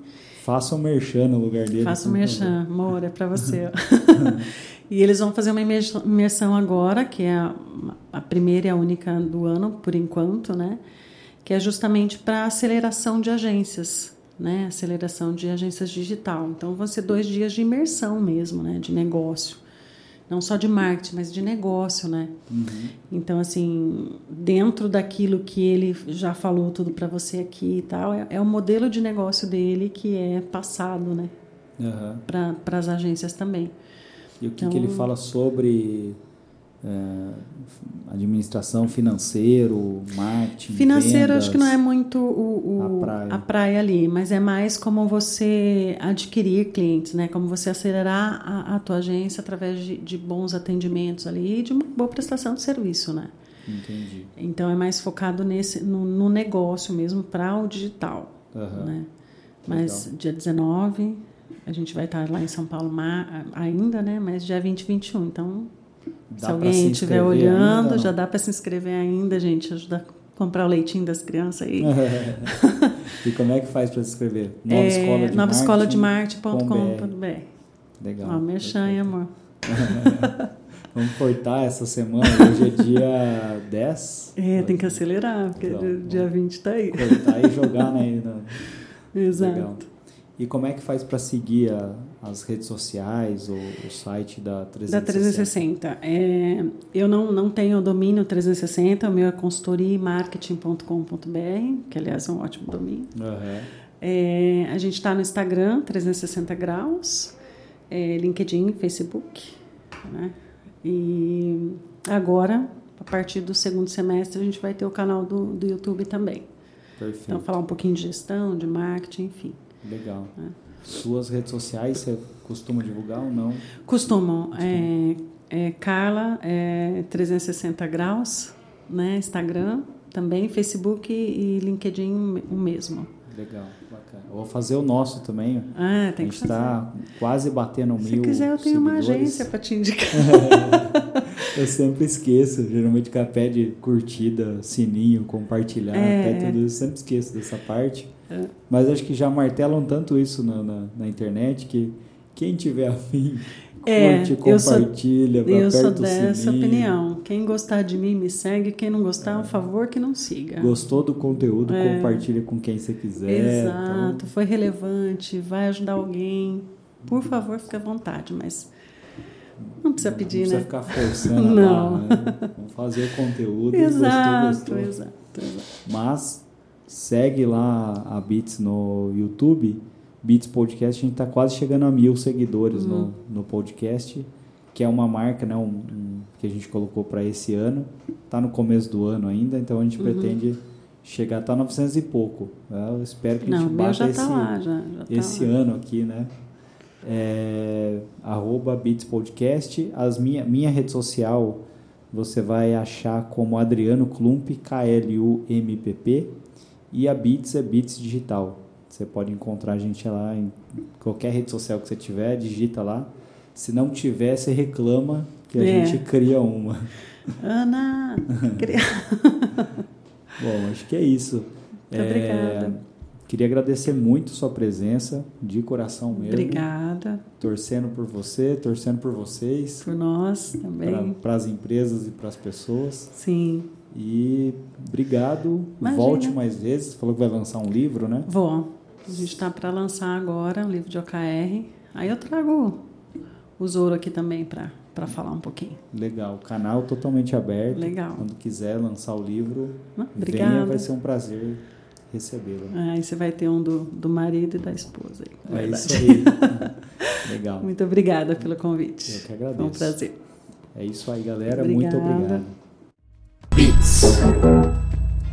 Faça um merchan no lugar dele. Faça o por merchan, amor, é para você. e eles vão fazer uma imersão imersão agora, que é a, a primeira e a única do ano, por enquanto, né? Que é justamente para aceleração de agências, né? Aceleração de agências digital. Então, vão ser dois dias de imersão mesmo, né? De negócio. não só de marketing, mas de negócio, né? Uhum. Então, assim, dentro daquilo que ele já falou tudo para você aqui e tal, é, é, o modelo de negócio dele que é passado, né? Uhum. Para as agências também. E o que, então, que ele então fala sobre é, administração financeiro, marketing, financeiro vendas, acho que não é muito o, o, a, praia. a, praia. ali, mas é mais como você adquirir clientes, né? Como você acelerar a, a tua agência através de, de, bons atendimentos ali e de uma boa prestação de serviço, né? Entendi. Então é mais focado nesse no, no negócio mesmo para o digital, uhum. né? Mas Legal. dia 19 a gente vai estar lá em São Paulo ainda, né? Mas dia 20 e 21, então Dá se alguém estiver olhando, ainda, já dá para se inscrever ainda, gente. Ajuda a comprar o leitinho das crianças aí. e como é que faz para se inscrever? Nova é, Escola de Nova Escola de Marketing.com.br. Legal. Ó, merchan, amor. Vamos cortar essa semana, hoje é dia 10. É, tem que acelerar, porque então, dia 20 está aí. Cortar e jogar né. Exato. Legal. E como é que faz para seguir a, as redes sociais ou o site da 360? Da 360. É, eu não, não tenho o domínio 360, o meu é consultoriamarketing.com.br, que aliás é um ótimo domínio. Uhum. É, a gente está no Instagram, 360 graus, é, LinkedIn, Facebook. Né? E agora, a partir do segundo semestre, a gente vai ter o canal do, do YouTube também. Perfeito. Então, falar um pouquinho de gestão, de marketing, enfim. Legal. É. Suas redes sociais, você costuma divulgar ou não? Costumam. É, é, Carla, é 360 graus, né? Instagram também, Facebook e LinkedIn o mesmo. Legal, bacana. Eu vou fazer o nosso também. Ah, tem a gente está quase batendo mil. Se quiser, eu tenho seguidores. uma agência para te indicar. eu sempre esqueço. Geralmente o pede curtida, sininho, compartilhar, é. tudo isso. Eu sempre esqueço dessa parte. É. Mas acho que já martelam tanto isso na, na, na internet que quem tiver afim é, curte, compartilha, eu sou, eu sou dessa opinião. Quem gostar de mim, me segue. Quem não gostar, é um favor que não siga. Gostou do conteúdo, é. compartilha com quem você quiser. Exato, então... foi relevante, vai ajudar alguém. Por favor, fique à vontade, mas não precisa não, pedir, não né? Não precisa ficar forçando não. Barra, né? Vamos fazer o conteúdo. exato, gostou, gostou. exato, exato. Mas segue lá a Beats no YouTube Beats Podcast, a gente está quase chegando a mil seguidores uhum. no, no podcast, que é uma marca né, um, um que a gente colocou para esse ano. Está no começo do ano ainda, então a gente uhum. pretende chegar até 900 e pouco. Eu espero que a gente Não, bata já esse, tá lá, já, já tá esse lá. ano aqui, né? É, arroba Beats Podcast. As minha, minha rede social você vai achar como Adriano Klump, K-L-U-M-P-P. E a Beats é Beats Digital. Você pode encontrar a gente lá em qualquer rede social que você tiver, digita lá. Se não tiver, você reclama que a é. gente cria uma. Ana, cria. Bom, acho que é isso. Muito é, obrigada. Queria agradecer muito sua presença, de coração mesmo. Obrigada. Torcendo por você, torcendo por vocês. Por nós também. Para as empresas e para as pessoas. Sim. E obrigado. Imagina. Volte mais vezes. Falou que vai lançar um livro, né? Vou. A gente está para lançar agora um livro de OKR. Aí eu trago o Zoro aqui também para falar um pouquinho. Legal. Canal totalmente aberto. Legal. Quando quiser lançar o livro, ah, Obrigada. venha, vai ser um prazer recebê-lo. Aí você vai ter um do, do marido e da esposa. Aí, é isso aí. Legal. Muito obrigada pelo convite. Eu que agradeço. Foi um prazer. É isso aí, galera. Obrigada. Muito obrigado. Beats.